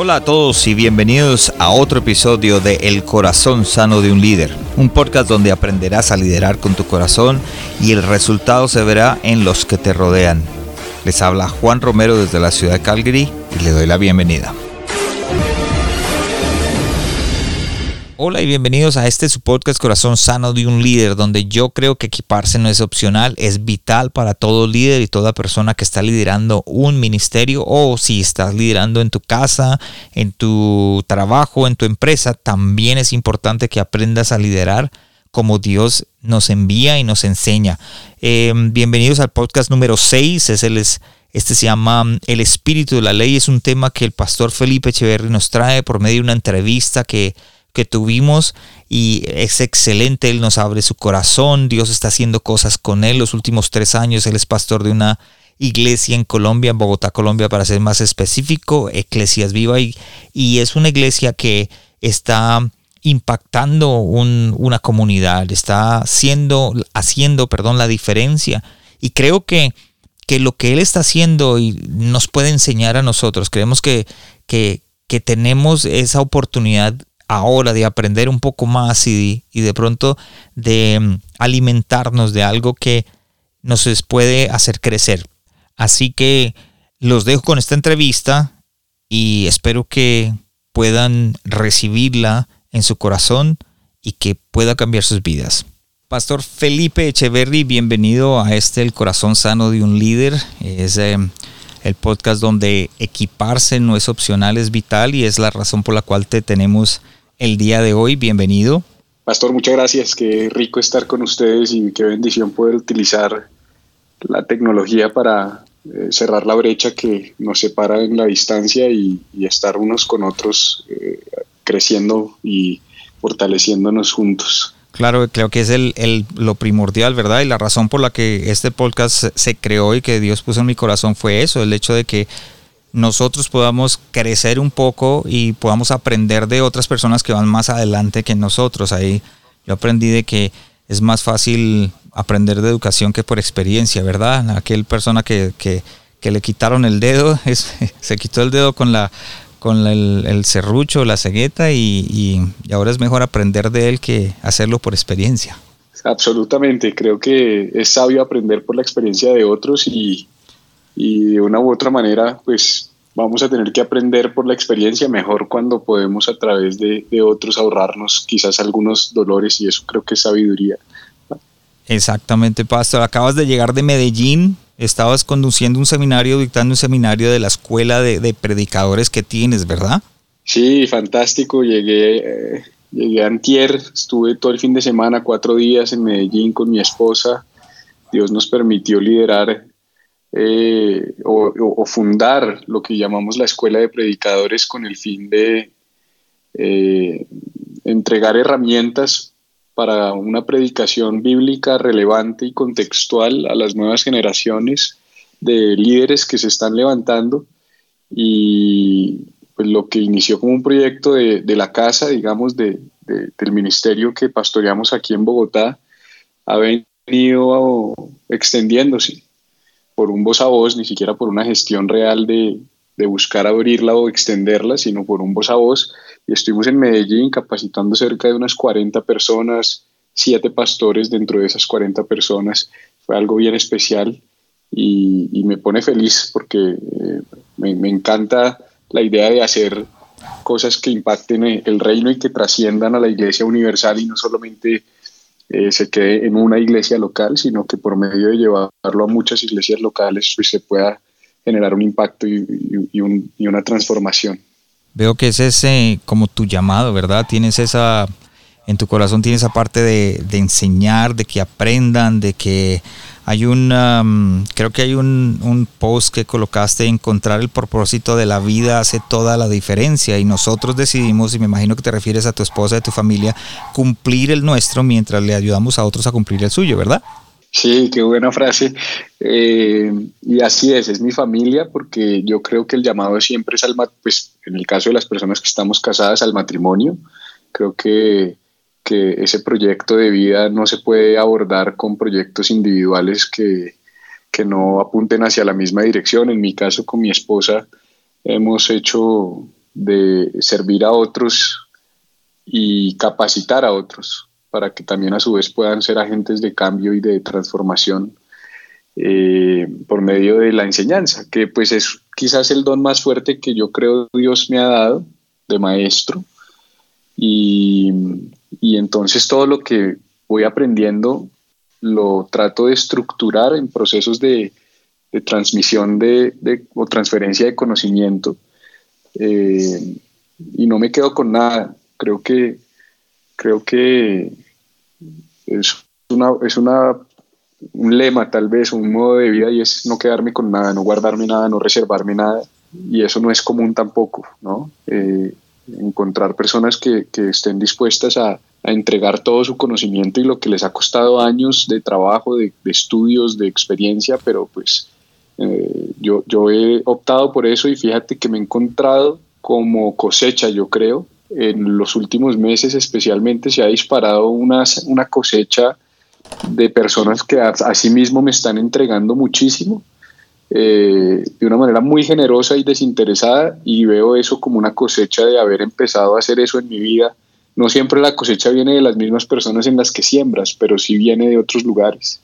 Hola a todos y bienvenidos a otro episodio de El corazón sano de un líder, un podcast donde aprenderás a liderar con tu corazón y el resultado se verá en los que te rodean. Les habla Juan Romero desde la ciudad de Calgary y le doy la bienvenida. Hola y bienvenidos a este su podcast Corazón Sano de un Líder, donde yo creo que equiparse no es opcional, es vital para todo líder y toda persona que está liderando un ministerio o si estás liderando en tu casa, en tu trabajo, en tu empresa, también es importante que aprendas a liderar como Dios nos envía y nos enseña. Eh, bienvenidos al podcast número 6, es el... este se llama El Espíritu de la Ley. Es un tema que el pastor Felipe Echeverry nos trae por medio de una entrevista que que tuvimos y es excelente, Él nos abre su corazón, Dios está haciendo cosas con Él los últimos tres años, Él es pastor de una iglesia en Colombia, en Bogotá, Colombia, para ser más específico, Eclesias Viva, y, y es una iglesia que está impactando una comunidad, está haciendo, haciendo perdón, la diferencia. Y creo que, que lo que Él está haciendo y nos puede enseñar a nosotros, creemos que, que, que tenemos esa oportunidad ahora de aprender un poco más y, de pronto de mm, alimentarnos de algo que nos puede hacer crecer. Así que los dejo con esta entrevista y espero que puedan recibirla en su corazón y que pueda cambiar sus vidas. Pastor Felipe Echeverry, bienvenido a este El Corazón Sano de un Líder. Es eh, el podcast donde equiparse no es opcional, es vital y es la razón por la cual te tenemos el día de hoy. Bienvenido. Pastor, muchas gracias. Qué rico estar con ustedes y qué bendición poder utilizar la tecnología para eh, cerrar la brecha que nos separa en la distancia y, estar unos con otros eh, creciendo y fortaleciéndonos juntos. Claro, creo que es el, lo primordial, ¿verdad? Y la razón por la que este podcast se creó y que Dios puso en mi corazón fue eso, el hecho de que nosotros podamos crecer un poco y podamos aprender de otras personas que van más adelante que nosotros. Ahí yo aprendí de que es más fácil aprender de educación que por experiencia, ¿verdad? Aquel persona que, le quitaron el dedo, se quitó el dedo con la con el, serrucho, la cegueta y, y, ahora es mejor aprender de él que hacerlo por experiencia. Absolutamente, creo que es sabio aprender por la experiencia de otros y, y de una u otra manera, pues vamos a tener que aprender por la experiencia mejor cuando podemos a través de, otros ahorrarnos quizás algunos dolores y eso creo que es sabiduría. Exactamente, Pastor. Acabas de llegar de Medellín, estabas conduciendo un seminario, dictando un seminario de la escuela de, predicadores que tienes, ¿verdad? Sí, fantástico. Llegué, eh, llegué a Antier, estuve todo el fin de semana, cuatro días en Medellín con mi esposa. Dios nos permitió liderar eh, o, fundar lo que llamamos la escuela de predicadores con el fin de eh, entregar herramientas para una predicación bíblica relevante y contextual a las nuevas generaciones de líderes que se están levantando. Y pues lo que inició como un proyecto de, la casa, digamos, de, del ministerio que pastoreamos aquí en Bogotá, ha venido extendiéndose por un voz a voz, ni siquiera por una gestión real de, buscar abrirla o extenderla, sino por un voz a voz. Y estuvimos en Medellín capacitando cerca de unas 40 personas, siete pastores dentro de esas 40 personas. Fue algo bien especial y, me pone feliz porque eh, me, me, encanta la idea de hacer cosas que impacten el reino y que trasciendan a la iglesia universal y no solamente eh, se quede en una iglesia local, sino que por medio de llevarlo a muchas iglesias locales pues, se pueda generar un impacto y, una transformación. Veo que es ese como tu llamado, ¿verdad? Tienes esa, en tu corazón tienes esa parte de, de enseñar, de que aprendan, de que hay un, um, creo que hay un, post que colocaste, encontrar el propósito de la vida hace toda la diferencia y nosotros decidimos, y me imagino que te refieres a tu esposa, a tu familia, cumplir el nuestro mientras le ayudamos a otros a cumplir el suyo, ¿verdad? Sí, qué buena frase. Eh, y así es, es mi familia, porque yo creo que el llamado siempre es al, pues en el caso de las personas que estamos casadas, al matrimonio. Creo que que ese proyecto de vida no se puede abordar con proyectos individuales que, no apunten hacia la misma dirección. En mi caso, con mi esposa, hemos hecho de servir a otros y capacitar a otros para que también a su vez puedan ser agentes de cambio y de transformación eh, por medio de la enseñanza, que pues es quizás el don más fuerte que yo creo Dios me ha dado de maestro. Y, entonces todo lo que voy aprendiendo lo trato de estructurar en procesos de, transmisión de, o transferencia de conocimiento. Eh, y no me quedo con nada. Creo que, creo que es una, es una un lema tal vez, un modo de vida y es no quedarme con nada, no guardarme nada, no reservarme nada. Y eso no es común tampoco, ¿no? Eh, encontrar personas que, que estén dispuestas a, a, entregar todo su conocimiento y lo que les ha costado años de trabajo, de, estudios, de experiencia, pero pues eh, yo, yo he optado por eso y fíjate que me he encontrado como cosecha, yo creo. En los últimos meses especialmente se ha disparado una, una cosecha de personas que a, sí mismo me están entregando muchísimo eh, de una manera muy generosa y desinteresada y veo eso como una cosecha de haber empezado a hacer eso en mi vida. No siempre la cosecha viene de las mismas personas en las que siembras, pero sí viene de otros lugares.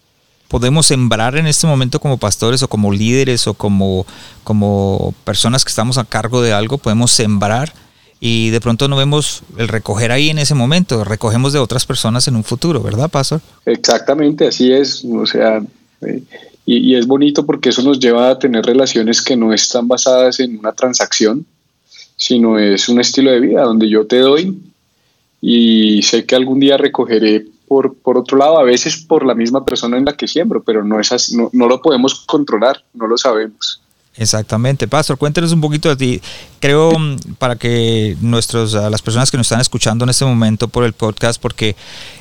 Podemos sembrar en este momento como pastores o como líderes o como, como personas que estamos a cargo de algo, podemos sembrar y de pronto no vemos el recoger ahí en ese momento, recogemos de otras personas en un futuro, ¿verdad, Pastor? Exactamente, así es, o sea, eh, y, es bonito porque eso nos lleva a tener relaciones que no están basadas en una transacción, sino es un estilo de vida donde yo te doy y sé que algún día recogeré por, por otro lado, a veces por la misma persona en la que siembro, pero no, es así, no, no lo podemos controlar, no lo sabemos. Exactamente. Pastor, cuéntenos un poquito de ti. Creo mm, para que nuestros, las personas que nos están escuchando en este momento por el podcast, porque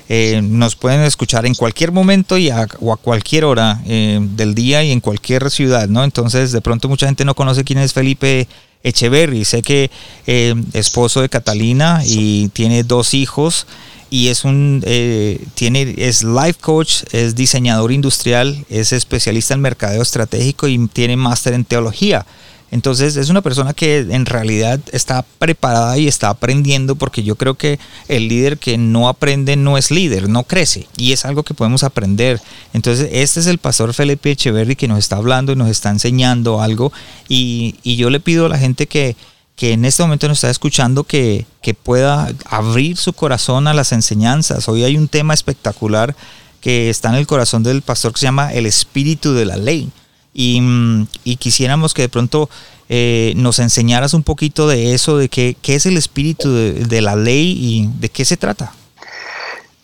eh, nos pueden escuchar en cualquier momento y a, o a cualquier hora eh, del día y en cualquier ciudad, ¿no? Entonces, de pronto mucha gente no conoce quién es Felipe Echeverry. Sé que eh, esposo de Catalina y tiene dos hijos y es un eh, tiene es life coach, es diseñador industrial, es especialista en mercadeo estratégico y tiene máster en teología. Entonces es una persona que en realidad está preparada y está aprendiendo porque yo creo que el líder que no aprende no es líder, no crece y es algo que podemos aprender. Entonces este es el pastor Felipe Echeverry que nos está hablando y nos está enseñando algo y, y yo le pido a la gente que, que en este momento nos está escuchando que, pueda abrir su corazón a las enseñanzas. Hoy hay un tema espectacular que está en el corazón del pastor que se llama el espíritu de la ley. Y, mm, quisiéramos que de pronto eh, nos enseñaras un poquito de eso, de qué, qué es el espíritu de, la ley y de qué se trata.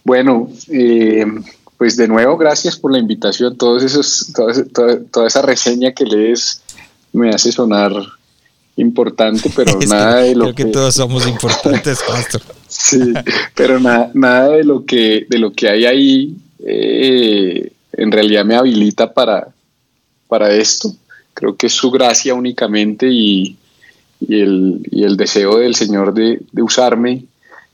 Bueno, eh, pues de nuevo, gracias por la invitación. Todos esos, toda, toda esa reseña que lees me hace sonar importante, pero nada de lo creo que, todos somos importantes, pastor. sí, pero nada, nada de lo que de lo que hay ahí eh, en realidad me habilita para, para esto. Creo que es su gracia únicamente y, y, el, y el, deseo del Señor de, de, usarme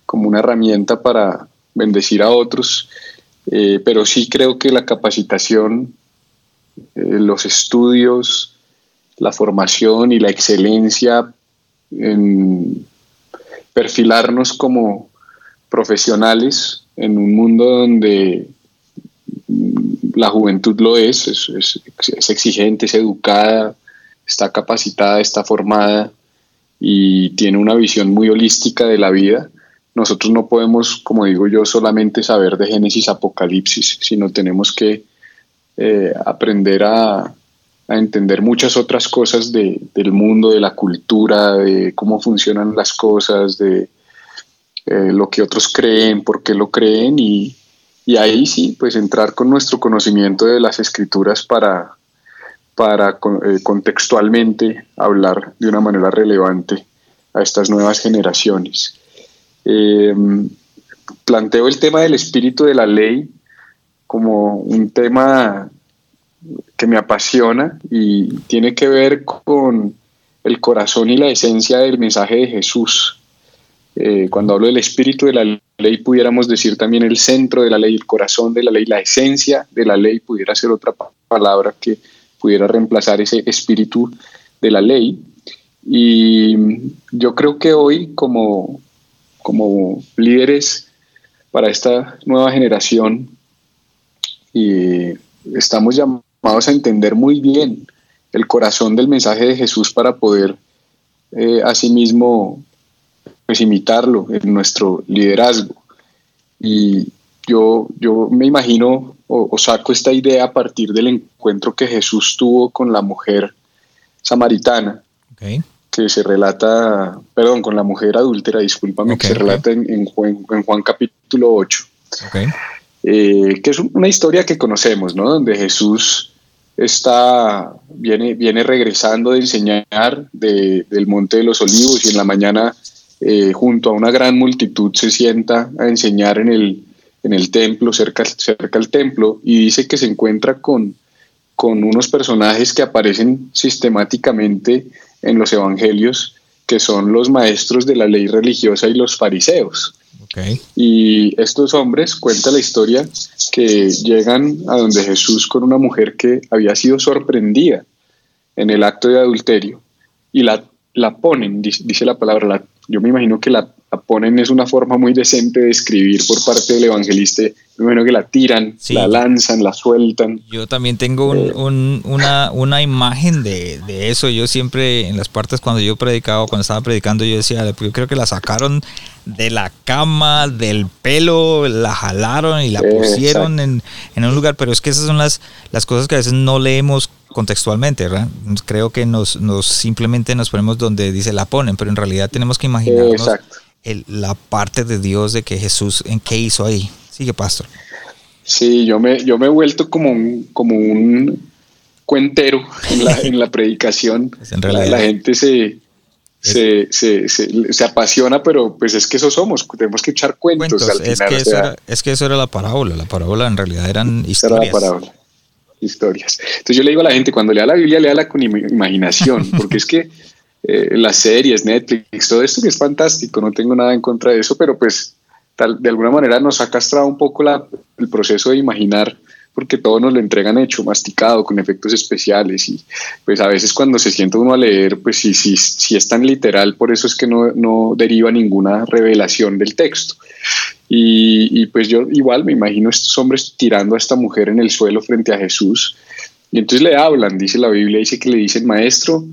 como una herramienta para bendecir a otros. Eh, pero sí creo que la capacitación, eh, los estudios, la formación y la excelencia en perfilarnos como profesionales en un mundo donde la juventud lo es, es, exigente, es educada, está capacitada, está formada y tiene una visión muy holística de la vida. Nosotros no podemos, como digo yo, solamente saber de Génesis, Apocalipsis, sino tenemos que eh, aprender a, a entender muchas otras cosas de, del mundo, de la cultura, de cómo funcionan las cosas, de eh, lo que otros creen, por qué lo creen y, y, ahí sí, pues entrar con nuestro conocimiento de las escrituras para, para eh, contextualmente hablar de una manera relevante a estas nuevas generaciones. Em, planteo el tema del espíritu de la ley como un tema que me apasiona y tiene que ver con el corazón y la esencia del mensaje de Jesús. Eh, cuando hablo del espíritu de la ley, pudiéramos decir también el centro de la ley, el corazón de la ley, la esencia de la ley, pudiera ser otra palabra que pudiera reemplazar ese espíritu de la ley. Y yo creo que hoy como, como líderes para esta nueva generación, y estamos llamados a entender muy bien el corazón del mensaje de Jesús para poder eh, asimismo pues imitarlo en nuestro liderazgo. Y yo, yo me imagino o, saco esta idea a partir del encuentro que Jesús tuvo con la mujer samaritana, que se relata, perdón, con la mujer adúltera, discúlpame, que se relata en, Juan, en, Juan, capítulo 8. Eh, que es una historia que conocemos, ¿no? Donde Jesús está, viene, viene regresando de enseñar del Monte de los Olivos y en la mañana eh, junto a una gran multitud se sienta a enseñar en el, en el templo, cerca, cerca al templo, y dice que se encuentra con, con unos personajes que aparecen sistemáticamente en los evangelios, que son los maestros de la ley religiosa y los fariseos. Y estos hombres cuenta la historia que llegan a donde Jesús con una mujer que había sido sorprendida en el acto de adulterio y la, la ponen, dice la palabra, la, yo me imagino que la ponen es una forma muy decente de escribir por parte del evangelista. Primero que la tiran, la lanzan, la sueltan. Yo también tengo eh. una, una, imagen de, eso. Yo siempre en las partes cuando yo predicaba, cuando estaba predicando, yo decía, yo creo que la sacaron de la cama, del pelo, la jalaron y la pusieron en, un lugar. Pero es que esas son las, las cosas que a veces no leemos contextualmente, ¿verdad? Creo que nos, nos simplemente nos ponemos donde dice la ponen, pero en realidad tenemos que imaginarnos la parte de Dios de que Jesús, ¿en qué hizo ahí? Sigue, pastor. Sí, yo me, yo me he vuelto como un, como un cuentero en la, en la predicación. Pues la, gente se, se, se, se, apasiona, pero pues es que eso somos, tenemos que echar cuentos. es, que eso era, es que eso era la parábola, la parábola en realidad eran historias. Era la parábola, historias. Entonces yo le digo a la gente, cuando lea la Biblia, léala con imaginación, porque es que eh, las series, Netflix, todo esto que es fantástico, no tengo nada en contra de eso, pero pues tal, de alguna manera nos ha castrado un poco la, el proceso de imaginar porque todo nos lo entregan hecho, masticado, con efectos especiales y pues a veces cuando se siente uno a leer, pues sí, sí, sí es tan literal, por eso es que no, no deriva ninguna revelación del texto. Y, y, pues yo igual me imagino estos hombres tirando a esta mujer en el suelo frente a Jesús y entonces le hablan, dice la Biblia, dice que le dicen, maestro,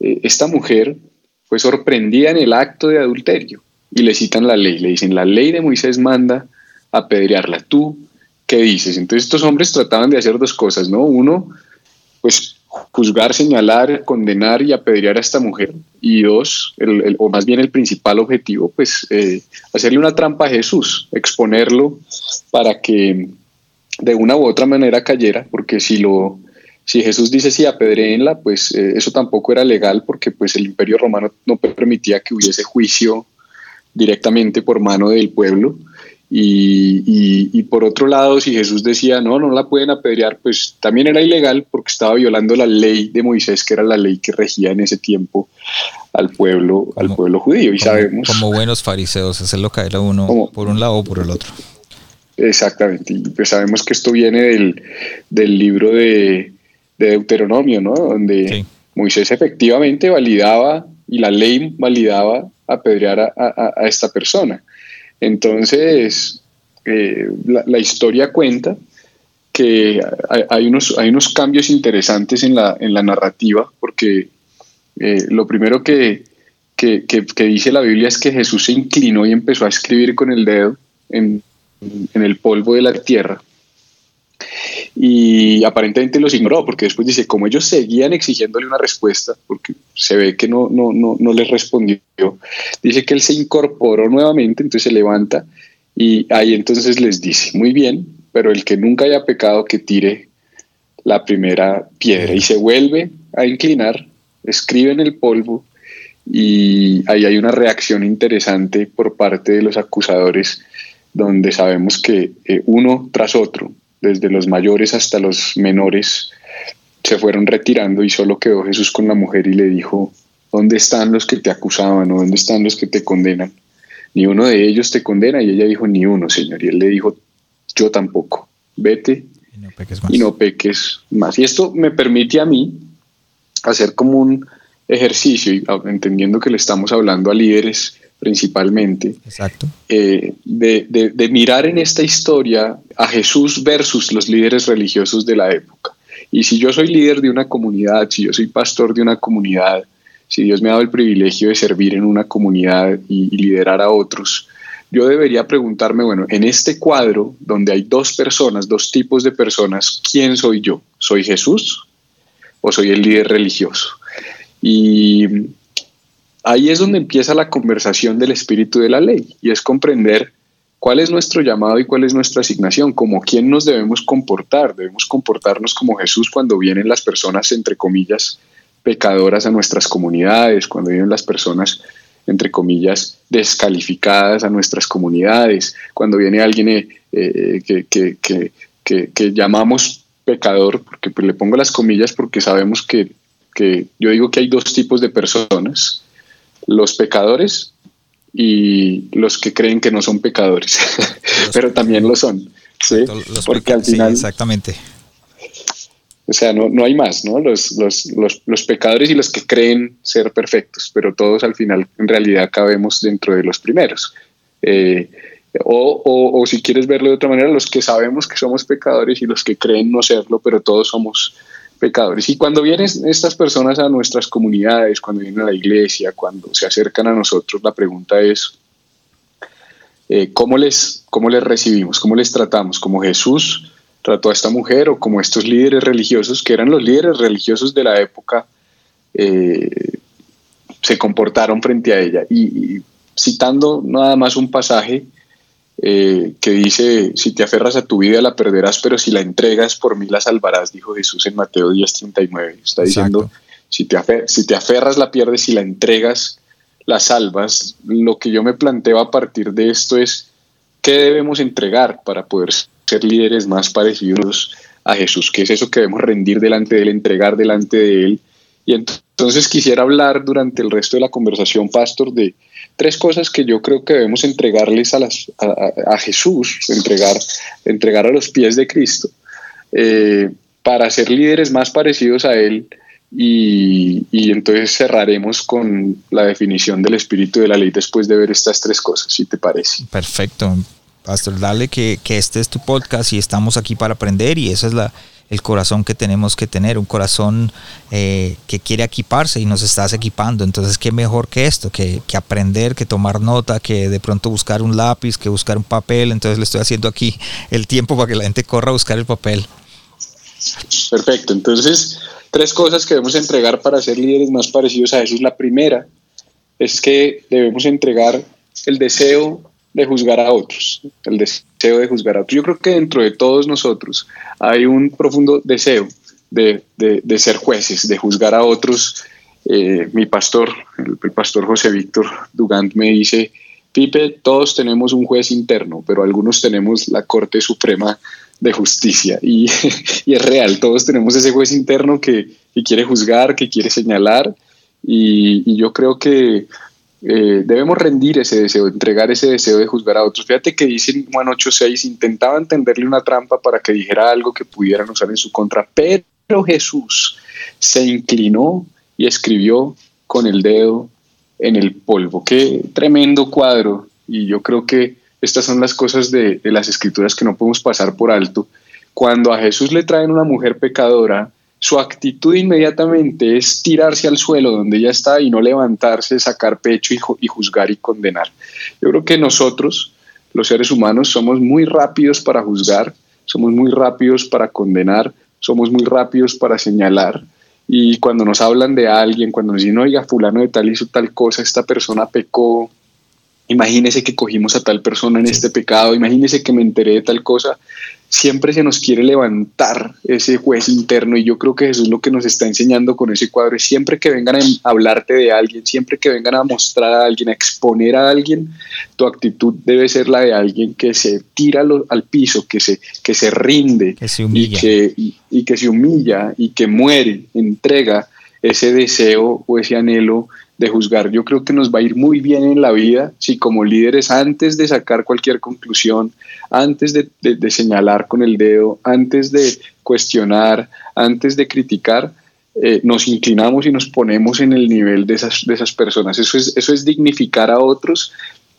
eh, esta mujer fue sorprendida en el acto de adulterio y le citan la ley, le dicen, la ley de Moisés manda apedrearla, tú, ¿qué dices? Entonces estos hombres trataban de hacer dos cosas, ¿no? Uno, pues juzgar, señalar, condenar y apedrear a esta mujer. Y dos, o más bien el principal objetivo, pues eh, hacerle una trampa a Jesús, exponerlo para que de una u otra manera cayera, porque si lo si Jesús dice sí, apedreenla, pues eh, eso tampoco era legal porque pues el imperio romano no permitía que hubiese juicio directamente por mano del pueblo. Y, por otro lado, si Jesús decía no, no la pueden apedrear, pues también era ilegal porque estaba violando la ley de Moisés, que era la ley que regía en ese tiempo al pueblo, al pueblo judío. Y como, sabemos. Como buenos fariseos, hacerlo caer a uno por un lado o por el otro. Exactamente. Y pues sabemos que esto viene del, del libro de, de Deuteronomio, ¿no? Donde Moisés efectivamente validaba y la ley validaba apedrear a, a, esta persona. Entonces, eh, la, historia cuenta que hay, unos, hay unos cambios interesantes en la, en la narrativa, porque eh, lo primero que, que, que, dice la Biblia es que Jesús se inclinó y empezó a escribir con el dedo en, en el polvo de la tierra y aparentemente los ignoró porque después dice, como ellos seguían exigiéndole una respuesta, porque se ve que no, no, no, no les respondió, dice que él se incorporó nuevamente, entonces se levanta y ahí entonces les dice, muy bien, pero el que nunca haya pecado que tire la primera piedra y se vuelve a inclinar, escribe en el polvo y ahí hay una reacción interesante por parte de los acusadores donde sabemos que eh, uno tras otro desde los mayores hasta los menores, se fueron retirando y solo quedó Jesús con la mujer y le dijo, ¿dónde están los que te acusaban o dónde están los que te condenan? Ni uno de ellos te condena y ella dijo, ni uno, Señor. Y él le dijo, yo tampoco, vete y no peques más. Y, no peques más. y esto me permite a mí hacer como un ejercicio, y entendiendo que le estamos hablando a líderes principalmente, Exacto. Eh, de, de, mirar en esta historia a Jesús versus los líderes religiosos de la época. Y si yo soy líder de una comunidad, si yo soy pastor de una comunidad, si Dios me ha dado el privilegio de servir en una comunidad y, liderar a otros, yo debería preguntarme, bueno, en este cuadro donde hay dos personas, dos tipos de personas, ¿quién soy yo? ¿Soy Jesús o soy el líder religioso? Y ahí es donde empieza la conversación del espíritu de la ley y es comprender cuál es nuestro llamado y cuál es nuestra asignación, como quién nos debemos comportar. Debemos comportarnos como Jesús cuando vienen las personas, entre comillas, pecadoras a nuestras comunidades, cuando vienen las personas, entre comillas, descalificadas a nuestras comunidades, cuando viene alguien eh, eh, que, que, llamamos pecador, porque pues, le pongo las comillas porque sabemos que, que yo digo que hay dos tipos de personas, los pecadores y los que creen que no son pecadores, pero también lo son. ¿sí? Porque al final... exactamente. O sea, no, no hay más, ¿no? Los, los, los, los, pecadores y los que creen ser perfectos, pero todos al final en realidad cabemos dentro de los primeros. Eh, o, o, o, si quieres verlo de otra manera, los que sabemos que somos pecadores y los que creen no serlo, pero todos somos pecadores. Y cuando vienen estas personas a nuestras comunidades, cuando vienen a la iglesia, cuando se acercan a nosotros, la pregunta es, eh, ¿cómo, les, ¿cómo les recibimos? ¿Cómo les tratamos? ¿Como Jesús trató a esta mujer o como estos líderes religiosos, que eran los líderes religiosos de la época, eh, se comportaron frente a ella? y citando nada más un pasaje, eh, que dice, si te aferras a tu vida la perderás, pero si la entregas por mí la salvarás, dijo Jesús en Mateo 10:39. Está diciendo, si te, si te aferras la pierdes, si la entregas la salvas. Lo que yo me planteo a partir de esto es, ¿qué debemos entregar para poder ser líderes más parecidos a Jesús? ¿Qué es eso que debemos rendir delante de Él, entregar delante de Él? Y entonces quisiera hablar durante el resto de la conversación, Pastor, de tres cosas que yo creo que debemos entregarles a, las, a, Jesús, entregar, entregar a los pies de Cristo, eh, para ser líderes más parecidos a Él. Y, y, entonces cerraremos con la definición del espíritu de la ley después de ver estas tres cosas, si te parece. Perfecto. Pastor, dale que, que este es tu podcast y estamos aquí para aprender y esa es la, el corazón que tenemos que tener, un corazón eh, que quiere equiparse y nos estás equipando. Entonces, ¿qué mejor que esto? Que, aprender, que tomar nota, que de pronto buscar un lápiz, que buscar un papel. Entonces, le estoy haciendo aquí el tiempo para que la gente corra a buscar el papel. Perfecto. Entonces, tres cosas que debemos entregar para ser líderes más parecidos a Jesús. La primera es que debemos entregar el deseo de juzgar a otros, el deseo de juzgar a otros. Yo creo que dentro de todos nosotros hay un profundo deseo de, de, ser jueces, de juzgar a otros. Eh, mi pastor, el, pastor José Víctor Dugant me dice, Pipe, todos tenemos un juez interno, pero algunos tenemos la Corte Suprema de Justicia. Y, es real, todos tenemos ese juez interno que, que quiere juzgar, que quiere señalar. Y yo creo que eh, debemos rendir ese deseo, entregar ese deseo de juzgar a otros. Fíjate que dice Juan 8:6, intentaba entenderle una trampa para que dijera algo que pudieran usar en su contra, pero Jesús se inclinó y escribió con el dedo en el polvo. Qué tremendo cuadro. Y yo creo que estas son las cosas de las escrituras que no podemos pasar por alto. Cuando a Jesús le traen una mujer pecadora, su actitud inmediatamente es tirarse al suelo donde ella está y no levantarse, sacar pecho y, juzgar y condenar. Yo creo que nosotros, los seres humanos, somos muy rápidos para juzgar, somos muy rápidos para condenar, somos muy rápidos para señalar. Y cuando nos hablan de alguien, cuando nos dicen, oiga, fulano de tal hizo tal cosa, esta persona pecó, imagínese que cogimos a tal persona en este pecado, imagínese que me enteré de tal cosa, siempre se nos quiere levantar ese juez interno y yo creo que eso es lo que nos está enseñando con ese cuadro. Siempre que vengan a hablarte de alguien, siempre que vengan a mostrar a alguien, a exponer a alguien, tu actitud debe ser la de alguien que se tira al piso, que se, que se rinde y, que, y que se humilla y que muere, entrega ese deseo o ese anhelo de juzgar. Yo creo que nos va a ir muy bien en la vida si como líderes antes de sacar cualquier conclusión, antes de, señalar con el dedo, antes de cuestionar, antes de criticar, eh, nos inclinamos y nos ponemos en el nivel de esas, de esas personas. Eso es, eso es dignificar a otros.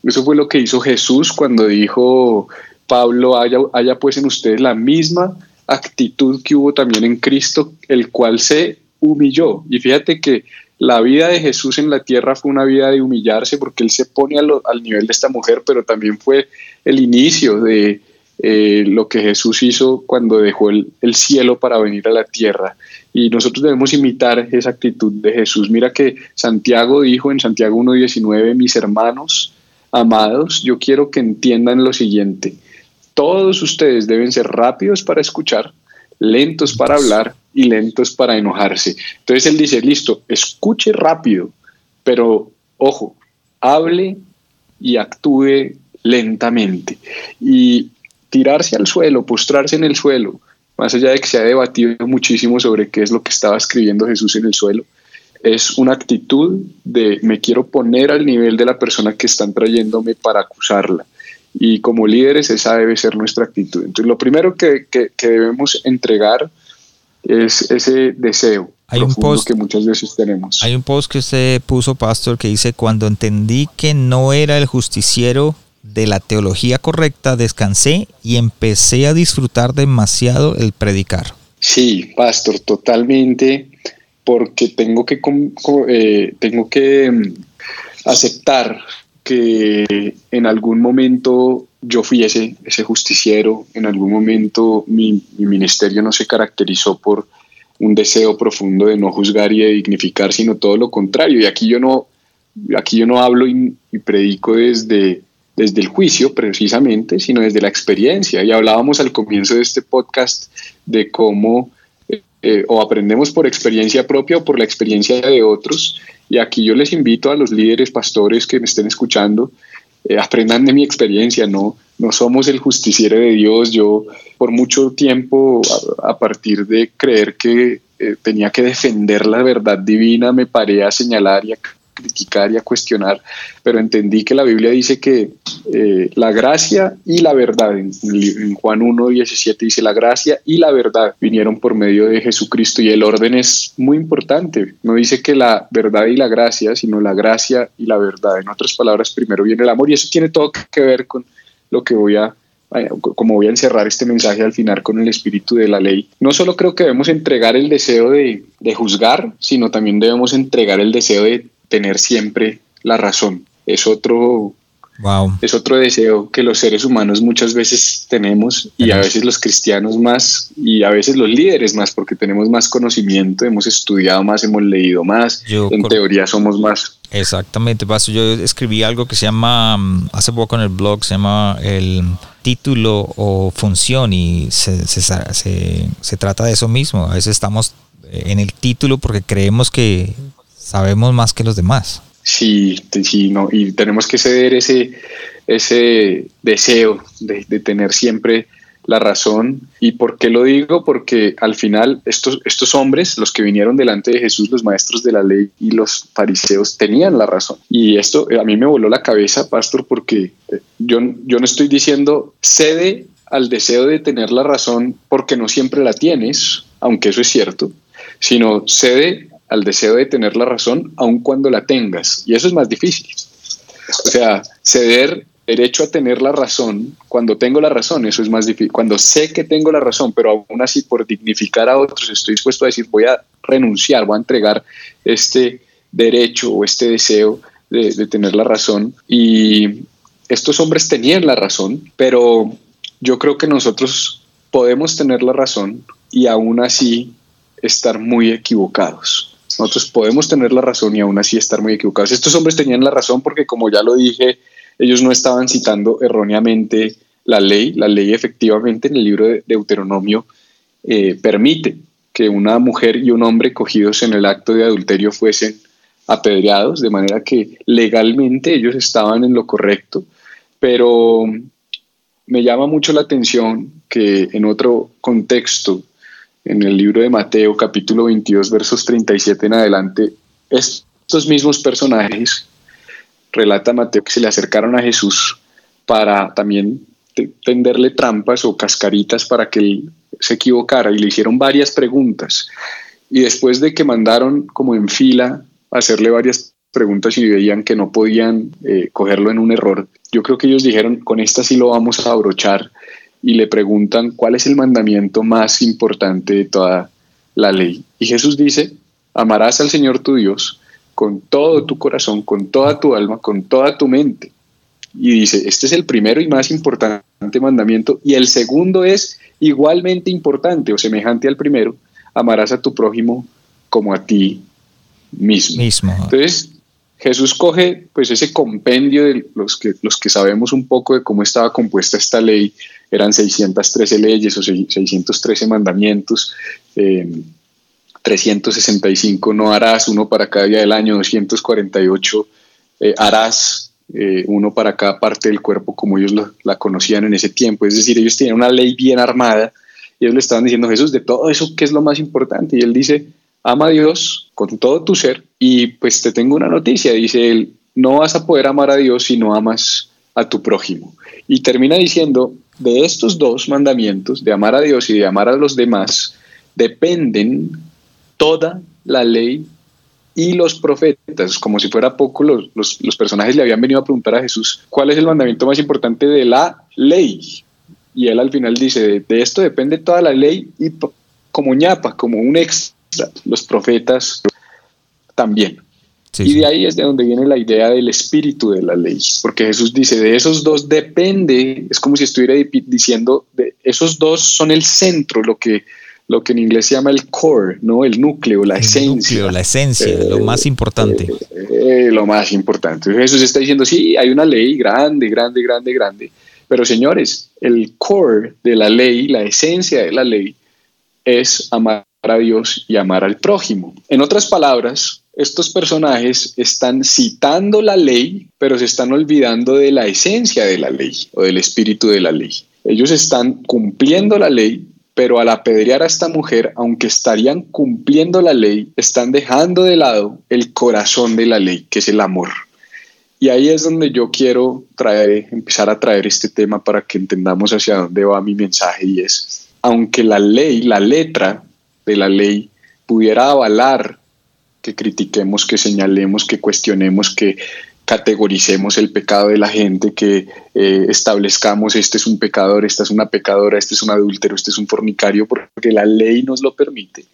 Eso fue lo que hizo Jesús cuando dijo, Pablo, haya, haya pues en ustedes la misma actitud que hubo también en Cristo, el cual se humilló. Y fíjate que la vida de Jesús en la tierra fue una vida de humillarse porque él se pone al nivel de esta mujer, pero también fue el inicio de eh, lo que Jesús hizo cuando dejó el, cielo para venir a la tierra. Y nosotros debemos imitar esa actitud de Jesús. Mira que Santiago dijo en Santiago 1.19, mis hermanos amados, yo quiero que entiendan lo siguiente. Todos ustedes deben ser rápidos para escuchar, lentos para hablar y lentos para enojarse. Entonces él dice, listo, escuche rápido, pero ojo, hable y actúe lentamente. Y tirarse al suelo, postrarse en el suelo, más allá de que se ha debatido muchísimo sobre qué es lo que estaba escribiendo Jesús en el suelo, es una actitud de me quiero poner al nivel de la persona que están trayéndome para acusarla. Y como líderes esa debe ser nuestra actitud. Entonces lo primero que, que debemos entregar es ese deseo hay un post que muchas veces tenemos. Hay un post que usted puso, Pastor, que dice, cuando entendí que no era el justiciero de la teología correcta, descansé y empecé a disfrutar demasiado el predicar. Sí, Pastor, totalmente, porque tengo que, eh, tengo que mm, aceptar en algún momento yo fui ese, justiciero, en algún momento mi, ministerio no se caracterizó por un deseo profundo de no juzgar y de dignificar, sino todo lo contrario. Y aquí yo no, aquí yo no hablo y, predico desde, desde el juicio precisamente, sino desde la experiencia. Y hablábamos al comienzo de este podcast de cómo eh, o aprendemos por experiencia propia o por la experiencia de otros. Y aquí yo les invito a los líderes, pastores que me estén escuchando, eh, aprendan de mi experiencia, no, no somos el justiciero de Dios. Yo por mucho tiempo, a, partir de creer que eh, tenía que defender la verdad divina, me paré a señalar y a criticar y a cuestionar, pero entendí que la Biblia dice que eh, la gracia y la verdad, en, Juan 1, 17 dice la gracia y la verdad vinieron por medio de Jesucristo y el orden es muy importante, no dice que la verdad y la gracia, sino la gracia y la verdad, en otras palabras, primero viene el amor y eso tiene todo que ver con lo que voy a como voy a encerrar este mensaje al final con el espíritu de la ley, no solo creo que debemos entregar el deseo de, de, juzgar, sino también debemos entregar el deseo de tener siempre la razón. Es otro, wow. es otro deseo que los seres humanos muchas veces tenemos y a veces los cristianos más y a veces los líderes más porque tenemos más conocimiento, hemos estudiado más, hemos leído más, en teoría somos más. Exactamente, Paso. Yo escribí algo que se llama, mm, hace poco en el blog, se llama el título o función y se, se, se, se trata de eso mismo. A veces estamos en el título porque creemos que sabemos más que los demás. Sí, sí, no, y tenemos que ceder ese, ese deseo de, tener siempre la razón. ¿Y por qué lo digo? Porque al final estos, estos hombres, los que vinieron delante de Jesús, los maestros de la ley y los fariseos, tenían la razón. Y esto a mí me voló la cabeza, pastor, porque eh, yo, yo no estoy diciendo cede al deseo de tener la razón porque no siempre la tienes, aunque eso es cierto, sino cede al deseo de tener la razón, aun cuando la tengas. Y eso es más difícil. O sea, ceder derecho a tener la razón, cuando tengo la razón, eso es más difícil. Cuando sé que tengo la razón, pero aún así por dignificar a otros estoy dispuesto a decir, voy a renunciar, voy a entregar este derecho o este deseo de, tener la razón. Y estos hombres tenían la razón, pero yo creo que nosotros podemos tener la razón y aún así estar muy equivocados. Nosotros podemos tener la razón y aún así estar muy equivocados. Estos hombres tenían la razón porque, como ya lo dije, ellos no estaban citando erróneamente la ley. La ley efectivamente en el libro de Deuteronomio eh, permite que una mujer y un hombre cogidos en el acto de adulterio fuesen apedreados, de manera que legalmente ellos estaban en lo correcto, pero me llama mucho la atención que en otro contexto en el libro de Mateo capítulo 22 versos 37 en adelante, estos mismos personajes, relata Mateo que se le acercaron a Jesús para también tenderle trampas o cascaritas para que él se equivocara y le hicieron varias preguntas. y después de que mandaron como en fila hacerle varias preguntas y veían que no podían eh, cogerlo en un error, yo creo que ellos dijeron, con esta sí lo vamos a abrochar y le preguntan cuál es el mandamiento más importante de toda la ley. Y Jesús dice, amarás al Señor tu Dios con todo tu corazón, con toda tu alma, con toda tu mente. Y dice, este es el primero y más importante mandamiento. Y el segundo es igualmente importante o semejante al primero, amarás a tu prójimo como a ti mismo. mismo. Entonces, Jesús coge pues ese compendio de los que, los que sabemos un poco de cómo estaba compuesta esta ley, eran 613 leyes o 613 mandamientos, 365 eh, no harás, uno para cada día del año, 248 eh, harás, eh, uno para cada parte del cuerpo como ellos la conocían en ese tiempo, es decir, ellos tenían una ley bien armada y ellos le estaban diciendo, Jesús, de todo eso, ¿qué es lo más importante? Y él dice, ama a Dios con todo tu ser y pues te tengo una noticia, dice él, no vas a poder amar a Dios si no amas a tu prójimo. Y termina diciendo, de estos dos mandamientos, de amar a Dios y de amar a los demás, dependen toda la ley y los profetas, como si fuera poco, los, los, personajes le habían venido a preguntar a Jesús, ¿cuál es el mandamiento más importante de la ley? Y él al final dice, de, esto depende toda la ley y como ñapa, como un extra, los profetas también. y de ahí es de donde viene la idea del espíritu de la ley, porque Jesús dice, de esos dos depende, es como si estuviera diciendo, de esos dos son el centro, lo que, lo que en inglés se llama el core, ¿no? el núcleo, la esencia. la esencia, lo eh, más importante. Eh, eh, lo más importante. Jesús está diciendo, sí, hay una ley grande, grande, grande, grande, pero señores, el core de la ley, la esencia de la ley, es amar a Dios y amar al prójimo. En otras palabras, estos personajes están citando la ley, pero se están olvidando de la esencia de la ley o del espíritu de la ley. Ellos están cumpliendo la ley, pero al apedrear a esta mujer, aunque estarían cumpliendo la ley, están dejando de lado el corazón de la ley, que es el amor. Y ahí es donde yo quiero empezar a traer este tema para que entendamos hacia dónde va mi mensaje y es, aunque la ley, la letra de la ley pudiera avalar que critiquemos, que señalemos, que cuestionemos, que categoricemos el pecado de la gente, que eh, establezcamos este es un pecador, esta es una pecadora, este es un adúltero, este es un fornicario, porque la ley nos lo permite,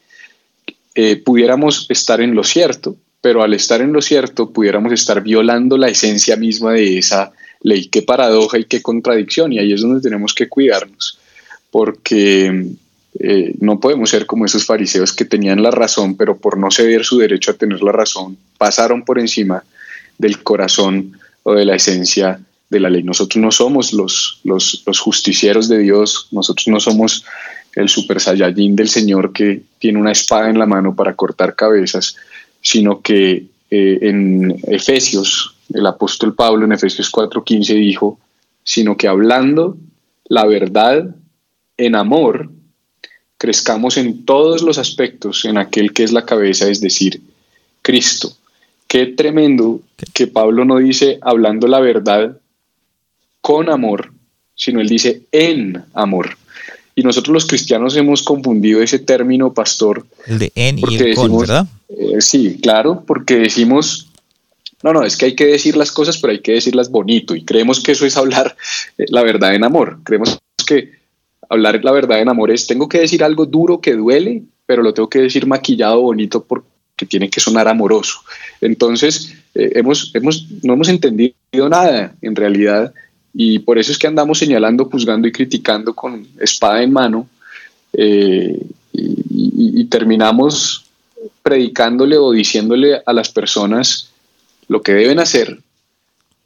eh, pudiéramos estar en lo cierto, pero al estar en lo cierto pudiéramos estar violando la esencia misma de esa ley. Qué paradoja y qué contradicción, y ahí es donde tenemos que cuidarnos, porque eh, no podemos ser como esos fariseos que tenían la razón, pero por no ceder su derecho a tener la razón, pasaron por encima del corazón o de la esencia de la ley. Nosotros no somos los, los, justicieros de Dios, nosotros no somos el super saiyajin del Señor que tiene una espada en la mano para cortar cabezas, sino que eh, en Efesios, el apóstol Pablo en Efesios 4:15 dijo, sino que hablando la verdad en amor, crezcamos en todos los aspectos en aquel que es la cabeza, es decir, Cristo. Qué tremendo que Pablo no dice hablando la verdad con amor, sino él dice en amor. Y nosotros los cristianos hemos confundido ese término, pastor. El de en y el con, ¿verdad? Eh, sí, claro, porque decimos, no, no, es que hay que decir las cosas, pero hay que decirlas bonito. Y creemos que eso es hablar eh, la verdad en amor. Creemos que hablar la verdad en amor es, tengo que decir algo duro que duele, pero lo tengo que decir maquillado bonito porque tiene que sonar amoroso. Entonces, eh, hemos, hemos, no hemos entendido nada en realidad y por eso es que andamos señalando, juzgando y criticando con espada en mano eh, y, terminamos predicándole o diciéndole a las personas lo que deben hacer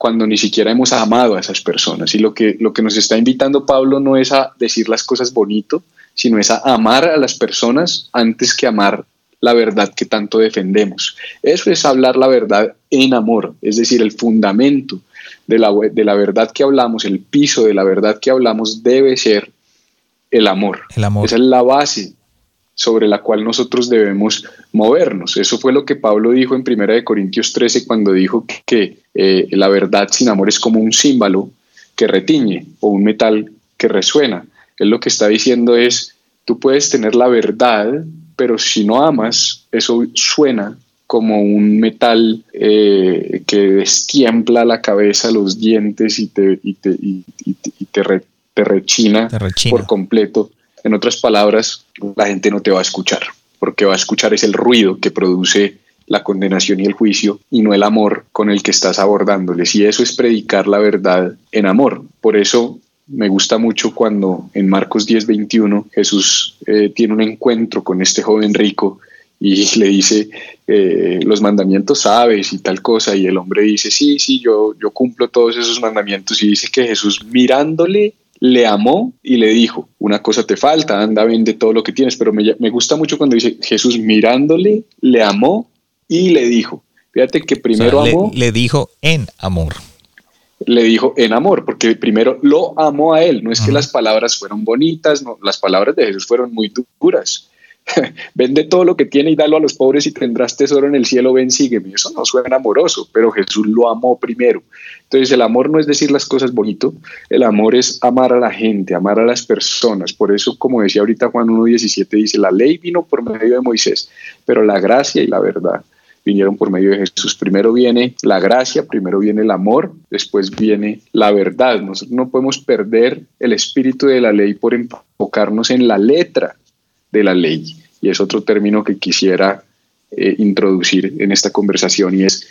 cuando ni siquiera hemos amado a esas personas. Y lo que, lo que nos está invitando Pablo no es a decir las cosas bonito, sino es a amar a las personas antes que amar la verdad que tanto defendemos. Eso es hablar la verdad en amor, es decir, el fundamento de la, de la verdad que hablamos, el piso de la verdad que hablamos debe ser el amor. El amor. Esa es la base sobre la cual nosotros debemos movernos. Eso fue lo que Pablo dijo en 1 Corintios 13 cuando dijo que eh, la verdad sin amor es como un símbolo que retiñe o un metal que resuena. Él lo que está diciendo es, tú puedes tener la verdad pero si no amas, eso suena como un metal eh, que destiempla la cabeza, los dientes y te, y te, y, te, rechina, por completo. En otras palabras, la gente no te va a escuchar, porque va a escuchar es el ruido que produce la condenación y el juicio y no el amor con el que estás abordándoles. Y eso es predicar la verdad en amor. Por eso me gusta mucho cuando en Marcos 10:21 Jesús eh, tiene un encuentro con este joven rico y le dice, eh, los mandamientos sabes y tal cosa, y el hombre dice, sí, sí, yo, yo cumplo todos esos mandamientos, y dice que Jesús mirándole le amó y le dijo, una cosa te falta, anda, vende todo lo que tienes, pero me, me gusta mucho cuando dice, Jesús mirándole le amó y le dijo, fíjate que primero amó. Le, dijo en amor le dijo en amor, porque primero lo amó a él. No es que las palabras fueron bonitas, no, las palabras de Jesús fueron muy duras. Vende todo lo que tiene y dalo a los pobres y tendrás tesoro en el cielo, ven, sígueme. Eso no suena amoroso, pero Jesús lo amó primero. Entonces el amor no es decir las cosas bonito, el amor es amar a la gente, amar a las personas. Por eso, como decía ahorita Juan 1.17, dice, la ley vino por medio de Moisés, pero la gracia y la verdad vinieron por medio de Jesús. Primero viene la gracia, primero viene el amor, después viene la verdad. Nosotros no podemos perder el espíritu de la ley por enfocarnos en la letra de la ley. Y es otro término que quisiera eh, introducir en esta conversación y es,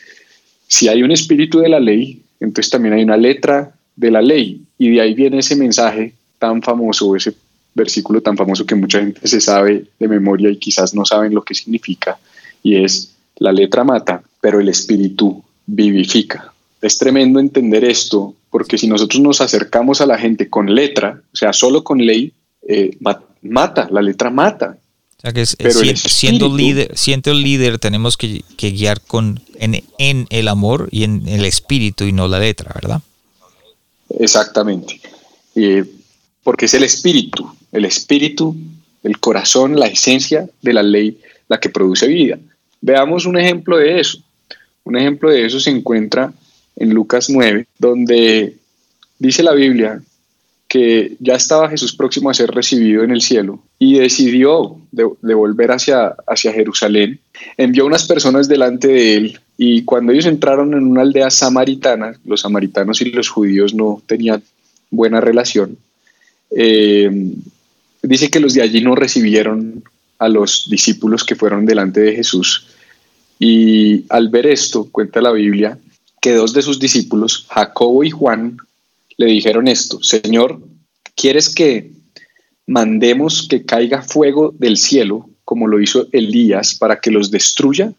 si hay un espíritu de la ley, entonces también hay una letra de la ley. Y de ahí viene ese mensaje tan famoso, ese versículo tan famoso que mucha gente se sabe de memoria y quizás no saben lo que significa. Y es, la letra mata, pero el espíritu vivifica. Es tremendo entender esto, porque si nosotros nos acercamos a la gente con letra, o sea, solo con ley, eh, mata, la letra mata. O sea que siendo, líder, siendo líder tenemos que, guiar con, en, el amor y en el espíritu y no la letra, ¿verdad? Exactamente. porque es el espíritu, el espíritu, el corazón, la esencia de la ley la que produce vida. Veamos un ejemplo de eso. Un ejemplo de eso se encuentra en Lucas 9, donde dice la Biblia que ya estaba Jesús próximo a ser recibido en el cielo y decidió de, volver hacia, hacia Jerusalén, envió unas personas delante de él y cuando ellos entraron en una aldea samaritana, los samaritanos y los judíos no tenían buena relación, eh, dice que los de allí no recibieron a los discípulos que fueron delante de Jesús. Y al ver esto, cuenta la Biblia, que dos de sus discípulos, Jacobo y Juan, le dijeron esto, Señor, ¿quieres que mandemos que caiga fuego del cielo como lo hizo Elías para que los destruya?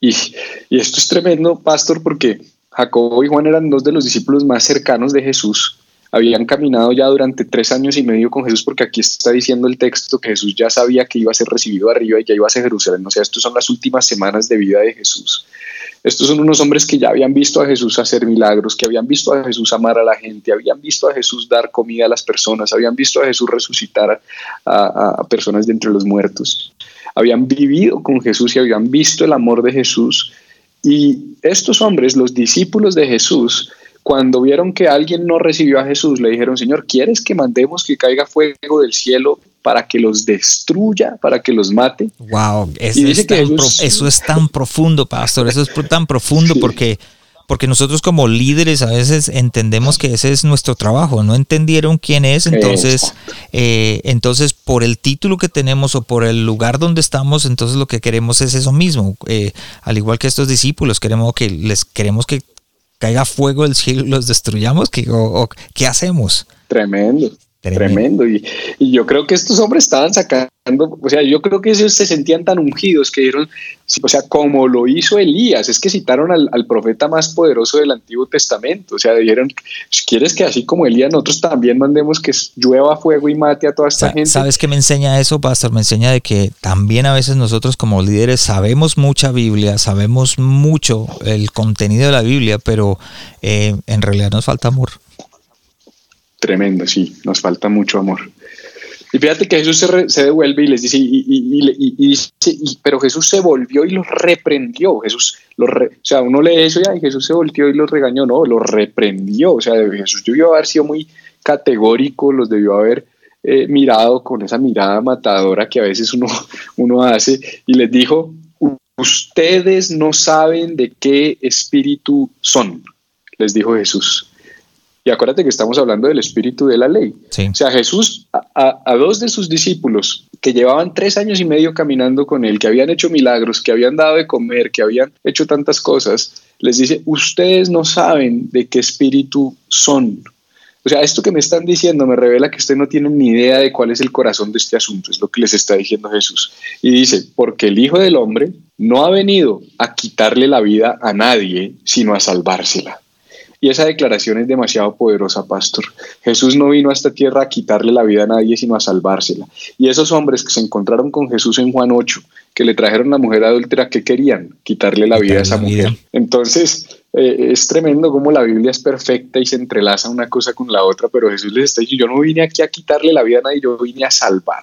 Y, esto es tremendo, pastor, porque Jacobo y Juan eran dos de los discípulos más cercanos de Jesús. Habían caminado ya durante tres años y medio con Jesús, porque aquí está diciendo el texto que Jesús ya sabía que iba a ser recibido arriba y ya iba a ser Jerusalén. O sea, estas son las últimas semanas de vida de Jesús. Estos son unos hombres que ya habían visto a Jesús hacer milagros, que habían visto a Jesús amar a la gente, habían visto a Jesús dar comida a las personas, habían visto a Jesús resucitar a, personas de entre los muertos. Habían vivido con Jesús y habían visto el amor de Jesús. Y estos hombres, los discípulos de Jesús, cuando vieron que alguien no recibió a Jesús, le dijeron, Señor, ¿quieres que mandemos que caiga fuego del cielo para que los destruya, para que los mate. Wow, eso, es, tan eso es tan profundo, pastor, eso es tan profundo porque, porque nosotros como líderes a veces entendemos que ese es nuestro trabajo, no entendieron quién es, entonces, eh, entonces por el título que tenemos o por el lugar donde estamos, entonces lo que queremos es eso mismo, eh, al igual que estos discípulos, queremos que les queremos que caiga fuego del cielo y los destruyamos, ¿qué, ¿qué hacemos? Tremendo. Tremendo. Y, yo creo que estos hombres estaban sacando, o sea, yo creo que ellos se sentían tan ungidos que dijeron, o sea, como lo hizo Elías, es que citaron al, profeta más poderoso del Antiguo Testamento, o sea, dijeron, si quieres que así como Elías, nosotros también mandemos que llueva fuego y mate a toda esta gente. ¿Sabes qué me enseña eso, pastor? Me enseña de que también a veces nosotros como líderes sabemos mucha Biblia, sabemos mucho el contenido de la Biblia, pero eh, en realidad nos falta amor. Tremendo, sí, nos falta mucho amor. Y fíjate que Jesús se, devuelve y les dice, y, pero Jesús se volvió y los reprendió. Jesús, o sea, uno lee eso y Jesús se volvió y los regañó, no, los reprendió. O sea, Jesús debió haber sido muy categórico, los debió haber eh, mirado con esa mirada matadora que a veces uno, uno hace y les dijo, ustedes no saben de qué espíritu son, les dijo Jesús. Y acuérdate que estamos hablando del espíritu de la ley. O sea, Jesús a, a, dos de sus discípulos que llevaban tres años y medio caminando con él, que habían hecho milagros, que habían dado de comer, que habían hecho tantas cosas, les dice, ustedes no saben de qué espíritu son. O sea, esto que me están diciendo me revela que ustedes no tienen ni idea de cuál es el corazón de este asunto, es lo que les está diciendo Jesús. Y dice, porque el Hijo del Hombre no ha venido a quitarle la vida a nadie, sino a salvársela. Y esa declaración es demasiado poderosa, pastor. Jesús no vino a esta tierra a quitarle la vida a nadie, sino a salvársela. Y esos hombres que se encontraron con Jesús en Juan 8, que le trajeron a la mujer adúltera, ¿qué querían? Quitarle la vida a esa mujer. Entonces, eh, es tremendo cómo la Biblia es perfecta y se entrelaza una cosa con la otra, pero Jesús les está diciendo, yo no vine aquí a quitarle la vida a nadie, yo vine a salvar.